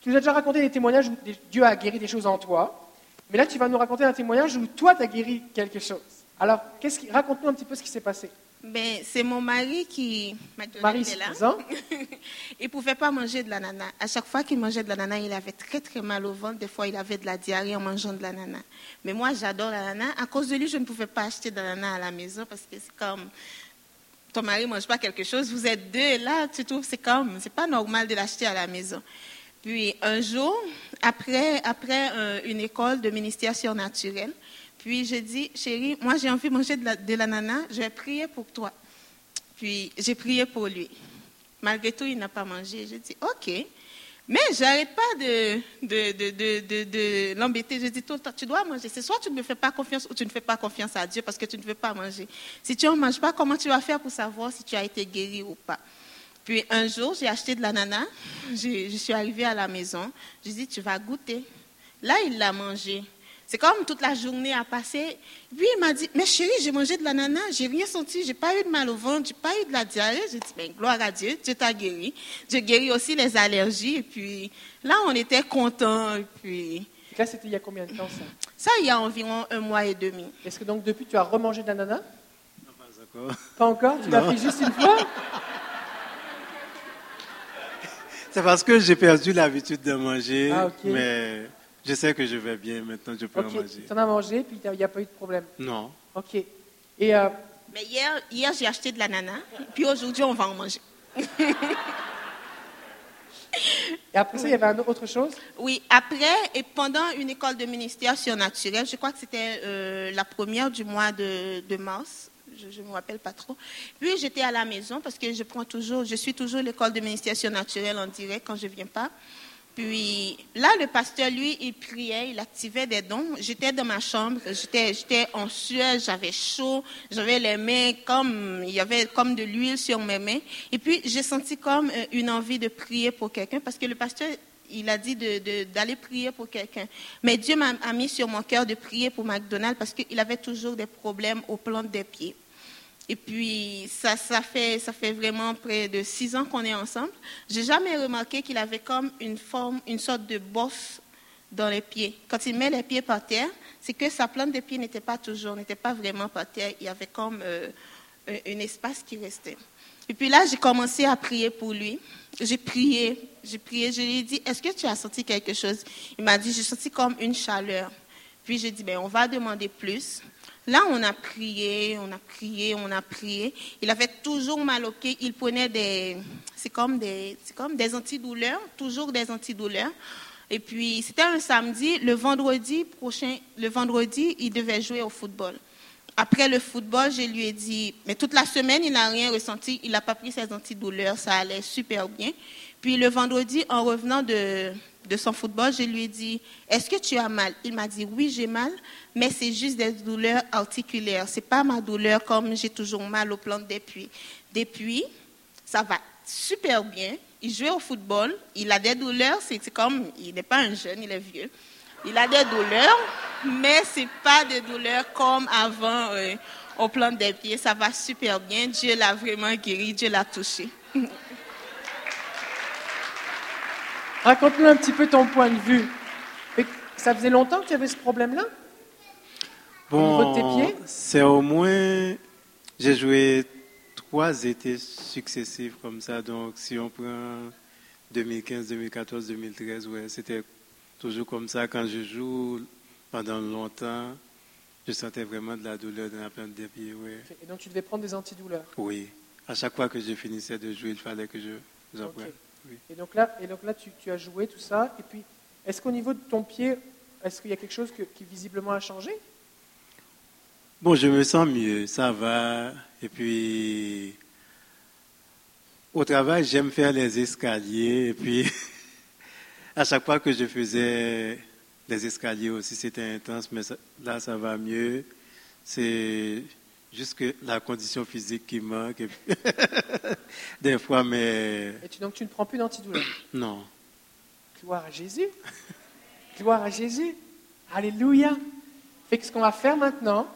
tu nous as déjà raconté des témoignages où Dieu a guéri des choses en toi. Mais là, tu vas nous raconter un témoignage où toi, tu as guéri quelque chose. Alors, qui... raconte-nous un petit peu ce qui s'est passé. Ben, c'est mon mari qui m'a donné là. *laughs* il ne pouvait pas manger de l'ananas. À chaque fois qu'il mangeait de l'ananas, il avait très très mal au ventre. Des fois, il avait de la diarrhée en mangeant de l'ananas. Mais moi, j'adore l'ananas. À cause de lui, je ne pouvais pas acheter de l'ananas à la maison parce que c'est comme ton mari ne mange pas quelque chose, vous êtes deux, là, tu trouves, c'est comme, c'est pas normal de l'acheter à la maison. Puis un jour, après, après euh, une école de ministère surnaturel, puis j'ai dit, chérie, moi j'ai envie de manger de l'ananas, je vais prier pour toi. Puis j'ai prié pour lui. Malgré tout, il n'a pas mangé. J'ai dit, OK. Mais j'arrête pas de, l'embêter. Je dis, tu dois manger. C'est soit tu ne me fais pas confiance ou tu ne fais pas confiance à Dieu parce que tu ne veux pas manger. Si tu ne manges pas, comment tu vas faire pour savoir si tu as été guéri ou pas? Puis un jour, j'ai acheté de l'ananas. Je, je suis arrivée à la maison. Je dis, tu vas goûter. Là, il l'a mangé. C'est comme toute la journée a passé. Puis il m'a dit, mais chérie, j'ai mangé de l'ananas, j'ai rien senti, j'ai pas eu de mal au ventre, j'ai pas eu de la diarrhée. J'ai dit, ben, gloire à Dieu, Dieu t'a guéri. Dieu guérit aussi les allergies. Et puis là, on était contents. Et puis. Là, c'était il y a combien de temps ça? Ça, il y a environ un mois et demi. Est-ce que donc depuis, tu as remangé de l'ananas? Non, pas encore. Pas encore? Tu l'as fait juste une fois? *laughs* C'est parce que j'ai perdu l'habitude de manger. Ah, Mais je sais que je vais bien maintenant, je peux en manger. Tu en as mangé, puis il n'y a pas eu de problème Non. Ok. Et euh, Mais hier, hier j'ai acheté de l'ananas, puis aujourd'hui, on va en manger. *laughs* Et après ça, il y avait autre chose? Oui, après et pendant une école de ministère surnaturel, je crois que c'était euh, la première du mois de, de mars, je ne me rappelle pas trop. Puis j'étais à la maison parce que je prends toujours, je suis toujours l'école de ministère surnaturel en direct quand je ne viens pas. Puis là, le pasteur, lui, il priait, il activait des dons. J'étais dans ma chambre, j'étais en sueur, j'avais chaud, j'avais les mains comme, il y avait comme de l'huile sur mes mains. Et puis, j'ai senti comme euh, une envie de prier pour quelqu'un parce que le pasteur, il a dit d'aller prier pour quelqu'un. Mais Dieu m'a mis sur mon cœur de prier pour McDonald's parce qu'il avait toujours des problèmes aux plantes des pieds. Et puis, ça, fait vraiment près de six ans qu'on est ensemble. J'ai jamais remarqué qu'il avait comme une forme, une sorte de bosse dans les pieds. Quand il met les pieds par terre, c'est que sa plante de pied n'était pas toujours, n'était pas vraiment par terre. Il y avait comme euh, un espace qui restait. Et puis là, j'ai commencé à prier pour lui. J'ai prié, j'ai prié. Je lui ai dit, est-ce que tu as senti quelque chose? Il m'a dit, j'ai senti comme une chaleur. Puis j'ai dit, ben, on va demander plus. Là, on a prié, on a prié, on a prié. Il avait toujours mal au pied. Il prenait des, c'est comme des, comme des antidouleurs, toujours des antidouleurs. Et puis, c'était un samedi. Le vendredi prochain, le vendredi, il devait jouer au football. Après le football, je lui ai dit, mais toute la semaine, il n'a rien ressenti. Il n'a pas pris ses antidouleurs. Ça allait super bien. Puis le vendredi, en revenant de, de son football, je lui ai dit, est-ce que tu as mal? Il m'a dit, oui, j'ai mal, mais c'est juste des douleurs articulaires. Ce n'est pas ma douleur comme j'ai toujours mal aux plantes depuis. Depuis, ça va super bien. Il joue au football, il a des douleurs, c'est comme, il n'est pas un jeune, il est vieux. Il a des douleurs, mais ce n'est pas des douleurs comme avant euh, aux plantes des pieds. Ça va super bien. Dieu l'a vraiment guéri, Dieu l'a touché. *laughs* Raconte-nous un petit peu ton point de vue. ça faisait longtemps que tu avais ce problème-là? Bon, c'est au moins J'ai joué trois étés successifs comme ça. Donc, si on prend 2015, 2014, 2013, ouais, c'était toujours comme ça. Quand je joue pendant longtemps, je sentais vraiment de la douleur dans la plante des pieds. Ouais. Et donc, tu devais prendre des antidouleurs? Oui. À chaque fois que je finissais de jouer, il fallait que je j'en prenne. Oui. Et donc là, et donc là tu, tu, as joué tout ça. Et puis, est-ce qu'au niveau de ton pied, est-ce qu'il y a quelque chose que, qui visiblement a changé? Bon, je me sens mieux, ça va. Et puis, au travail, j'aime faire les escaliers. Et puis, *laughs* à chaque fois que je faisais les escaliers aussi, c'était intense, mais ça, là, ça va mieux. C'est juste que la condition physique qui manque. *laughs* Des fois, mais. Et tu, donc, tu ne prends plus d'antidouleur *coughs* Non. Gloire à Jésus. Gloire à Jésus. Alléluia. Fait que ce qu'on va faire maintenant,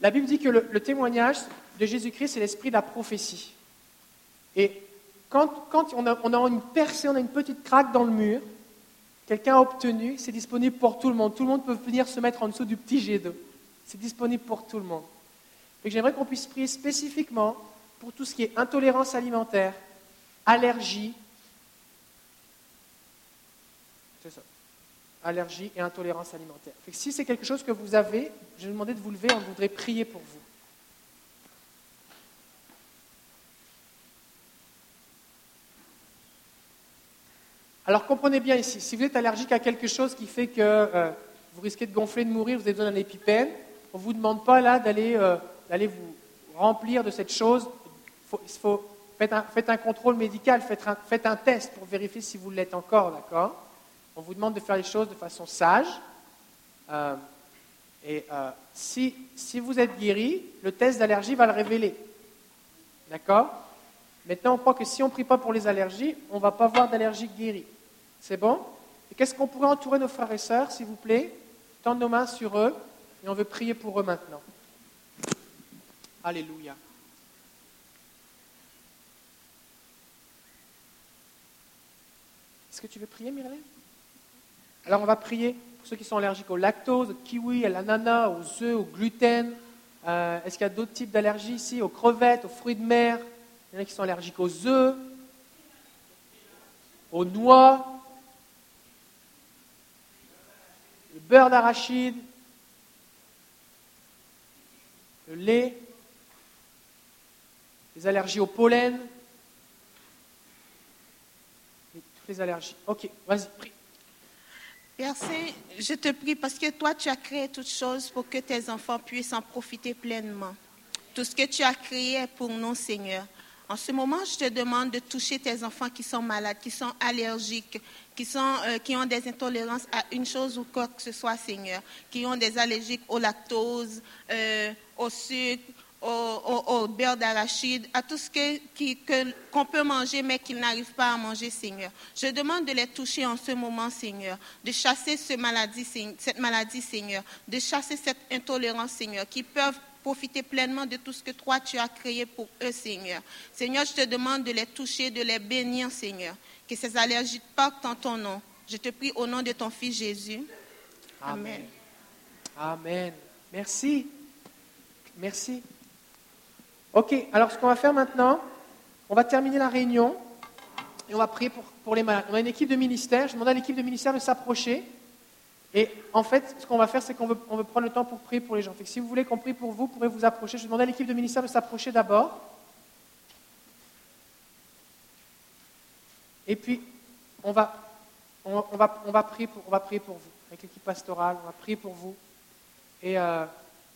la Bible dit que le, le témoignage de Jésus-Christ, c'est l'esprit de la prophétie. Et quand, quand on, a, on, a, une percée, on a une petite craque dans le mur, quelqu'un a obtenu, c'est disponible pour tout le monde. Tout le monde peut venir se mettre en dessous du petit jet d'eau. C'est disponible pour tout le monde. Et j'aimerais qu'on puisse prier spécifiquement pour tout ce qui est intolérance alimentaire, allergie. C'est ça. Allergie et intolérance alimentaire. Que si c'est quelque chose que vous avez, je vais vous demander de vous lever, on voudrait prier pour vous. Alors comprenez bien ici, si vous êtes allergique à quelque chose qui fait que euh, vous risquez de gonfler, de mourir, vous avez besoin d'un épipène, on ne vous demande pas là d'aller euh, vous remplir de cette chose. Faut, faites, un, faites, un, contrôle médical, faites un, faites un test pour vérifier si vous l'êtes encore, d'accord? On vous demande de faire les choses de façon sage. Euh, et euh, si, si vous êtes guéri, le test d'allergie va le révéler. D'accord? Maintenant, on croit que si on ne prie pas pour les allergies, on ne va pas voir d'allergie guérie. C'est bon? Et qu'est-ce qu'on pourrait entourer nos frères et sœurs, s'il vous plaît? Tendre nos mains sur eux et on veut prier pour eux maintenant. Alléluia. Est-ce que tu veux prier, Myrlène Alors, on va prier pour ceux qui sont allergiques au lactose, au kiwi, à l'ananas, aux œufs, au gluten. Euh, Est-ce qu'il y a d'autres types d'allergies ici? Aux crevettes, aux fruits de mer? Il y en a qui sont allergiques aux œufs, aux noix, le beurre d'arachide, le lait, les allergies au pollen, toutes les allergies. Ok, vas-y, prie. Saint, je te prie parce que toi, tu as créé toutes choses pour que tes enfants puissent en profiter pleinement. Tout ce que tu as créé est pour nous, Seigneur. En ce moment, je te demande de toucher tes enfants qui sont malades, qui sont allergiques, qui, sont, euh, qui ont des intolérances à une chose ou quoi que ce soit, Seigneur, qui ont des allergiques au lactose, euh, au sucre, au, au, au beurre d'arachide, à tout ce qui, que, qu'on peut manger mais qu'ils n'arrivent pas à manger, Seigneur. Je demande de les toucher en ce moment, Seigneur, de chasser ce maladie, cette maladie, Seigneur, de chasser cette intolérance, Seigneur, qui peuvent profiter pleinement de tout ce que toi tu as créé pour eux, Seigneur. Seigneur, je te demande de les toucher, de les bénir, Seigneur. Que ces allergies partent en ton nom. Je te prie au nom de ton Fils Jésus. Amen. Amen. Merci. Merci. Ok, alors ce qu'on va faire maintenant, on va terminer la réunion et on va prier pour, les malades. On a une équipe de ministère. Je demande à l'équipe de ministère de s'approcher. Et en fait, ce qu'on va faire, c'est qu'on veut, prendre le temps pour prier pour les gens. Si vous voulez qu'on prie pour vous, vous pourrez vous approcher. Je demande à l'équipe de ministère de s'approcher d'abord. Et puis, on va, on, va, on, va prier pour, on va prier pour vous. Avec l'équipe pastorale, on va prier pour vous. Et euh,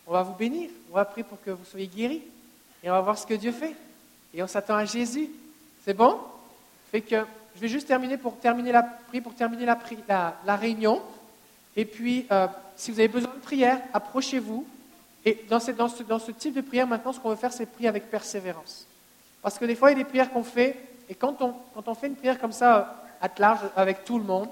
on va vous bénir. On va prier pour que vous soyez guéris. Et on va voir ce que Dieu fait. Et on s'attend à Jésus. C'est bon? Fait que je vais juste terminer pour terminer la, pour terminer la, la, la réunion. Et puis, euh, si vous avez besoin de prière, approchez-vous. Et dans ce, dans, ce, dans ce, type de prière, maintenant, ce qu'on veut faire, c'est prier avec persévérance. Parce que des fois, il y a des prières qu'on fait, et quand on, quand on fait une prière comme ça, à large, avec tout le monde,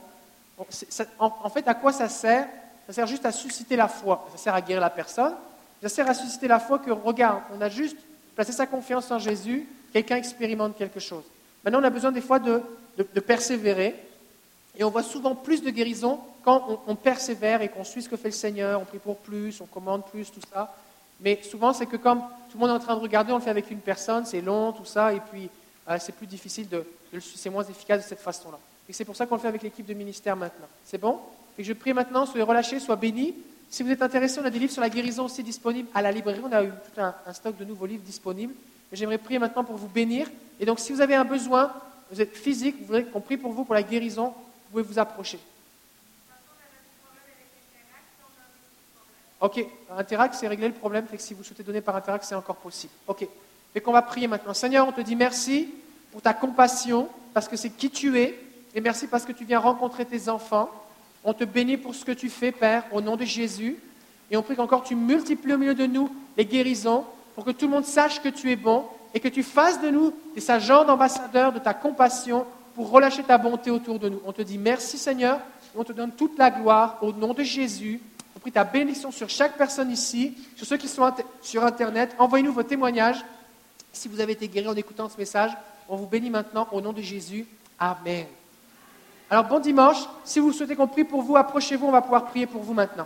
en, fait, à quoi ça sert? Ça sert juste à susciter la foi. Ça sert à guérir la personne. Ça sert à susciter la foi que, regarde, on a juste placé sa confiance en Jésus, quelqu'un expérimente quelque chose. Maintenant, on a besoin des fois de, de, persévérer. Et on voit souvent plus de guérison quand on, persévère et qu'on suit ce que fait le Seigneur, on prie pour plus, on commande plus, tout ça. Mais souvent, c'est que comme tout le monde est en train de regarder, on le fait avec une personne, c'est long, tout ça, et puis euh, c'est plus difficile, de, c'est moins efficace de cette façon-là. Et c'est pour ça qu'on le fait avec l'équipe de ministère maintenant. C'est bon? Et je prie maintenant, soyez relâchés, soyez bénis. Si vous êtes intéressé, on a des livres sur la guérison aussi disponibles à la librairie. On a eu tout un, stock de nouveaux livres disponibles. Et j'aimerais prier maintenant pour vous bénir. Et donc, si vous avez un besoin, vous êtes physique, vous voulez qu'on prie pour vous pour la guérison, vous pouvez vous approcher. Ok, Interact, c'est régler le problème. Fait que si vous souhaitez donner par Interact, c'est encore possible. Ok. Fait qu'on va prier maintenant. Seigneur, on te dit merci pour ta compassion, parce que c'est qui tu es. Et merci parce que tu viens rencontrer tes enfants. On te bénit pour ce que tu fais, Père, au nom de Jésus. Et on prie qu'encore tu multiplies au milieu de nous les guérisons pour que tout le monde sache que tu es bon et que tu fasses de nous des agents d'ambassadeurs de ta compassion pour relâcher ta bonté autour de nous. On te dit merci Seigneur, on te donne toute la gloire au nom de Jésus. On prie ta bénédiction sur chaque personne ici, sur ceux qui sont sur Internet. Envoyez-nous vos témoignages. Si vous avez été guéri en écoutant ce message, on vous bénit maintenant au nom de Jésus. Amen. Alors bon dimanche. Si vous souhaitez qu'on prie pour vous, approchez-vous, on va pouvoir prier pour vous maintenant.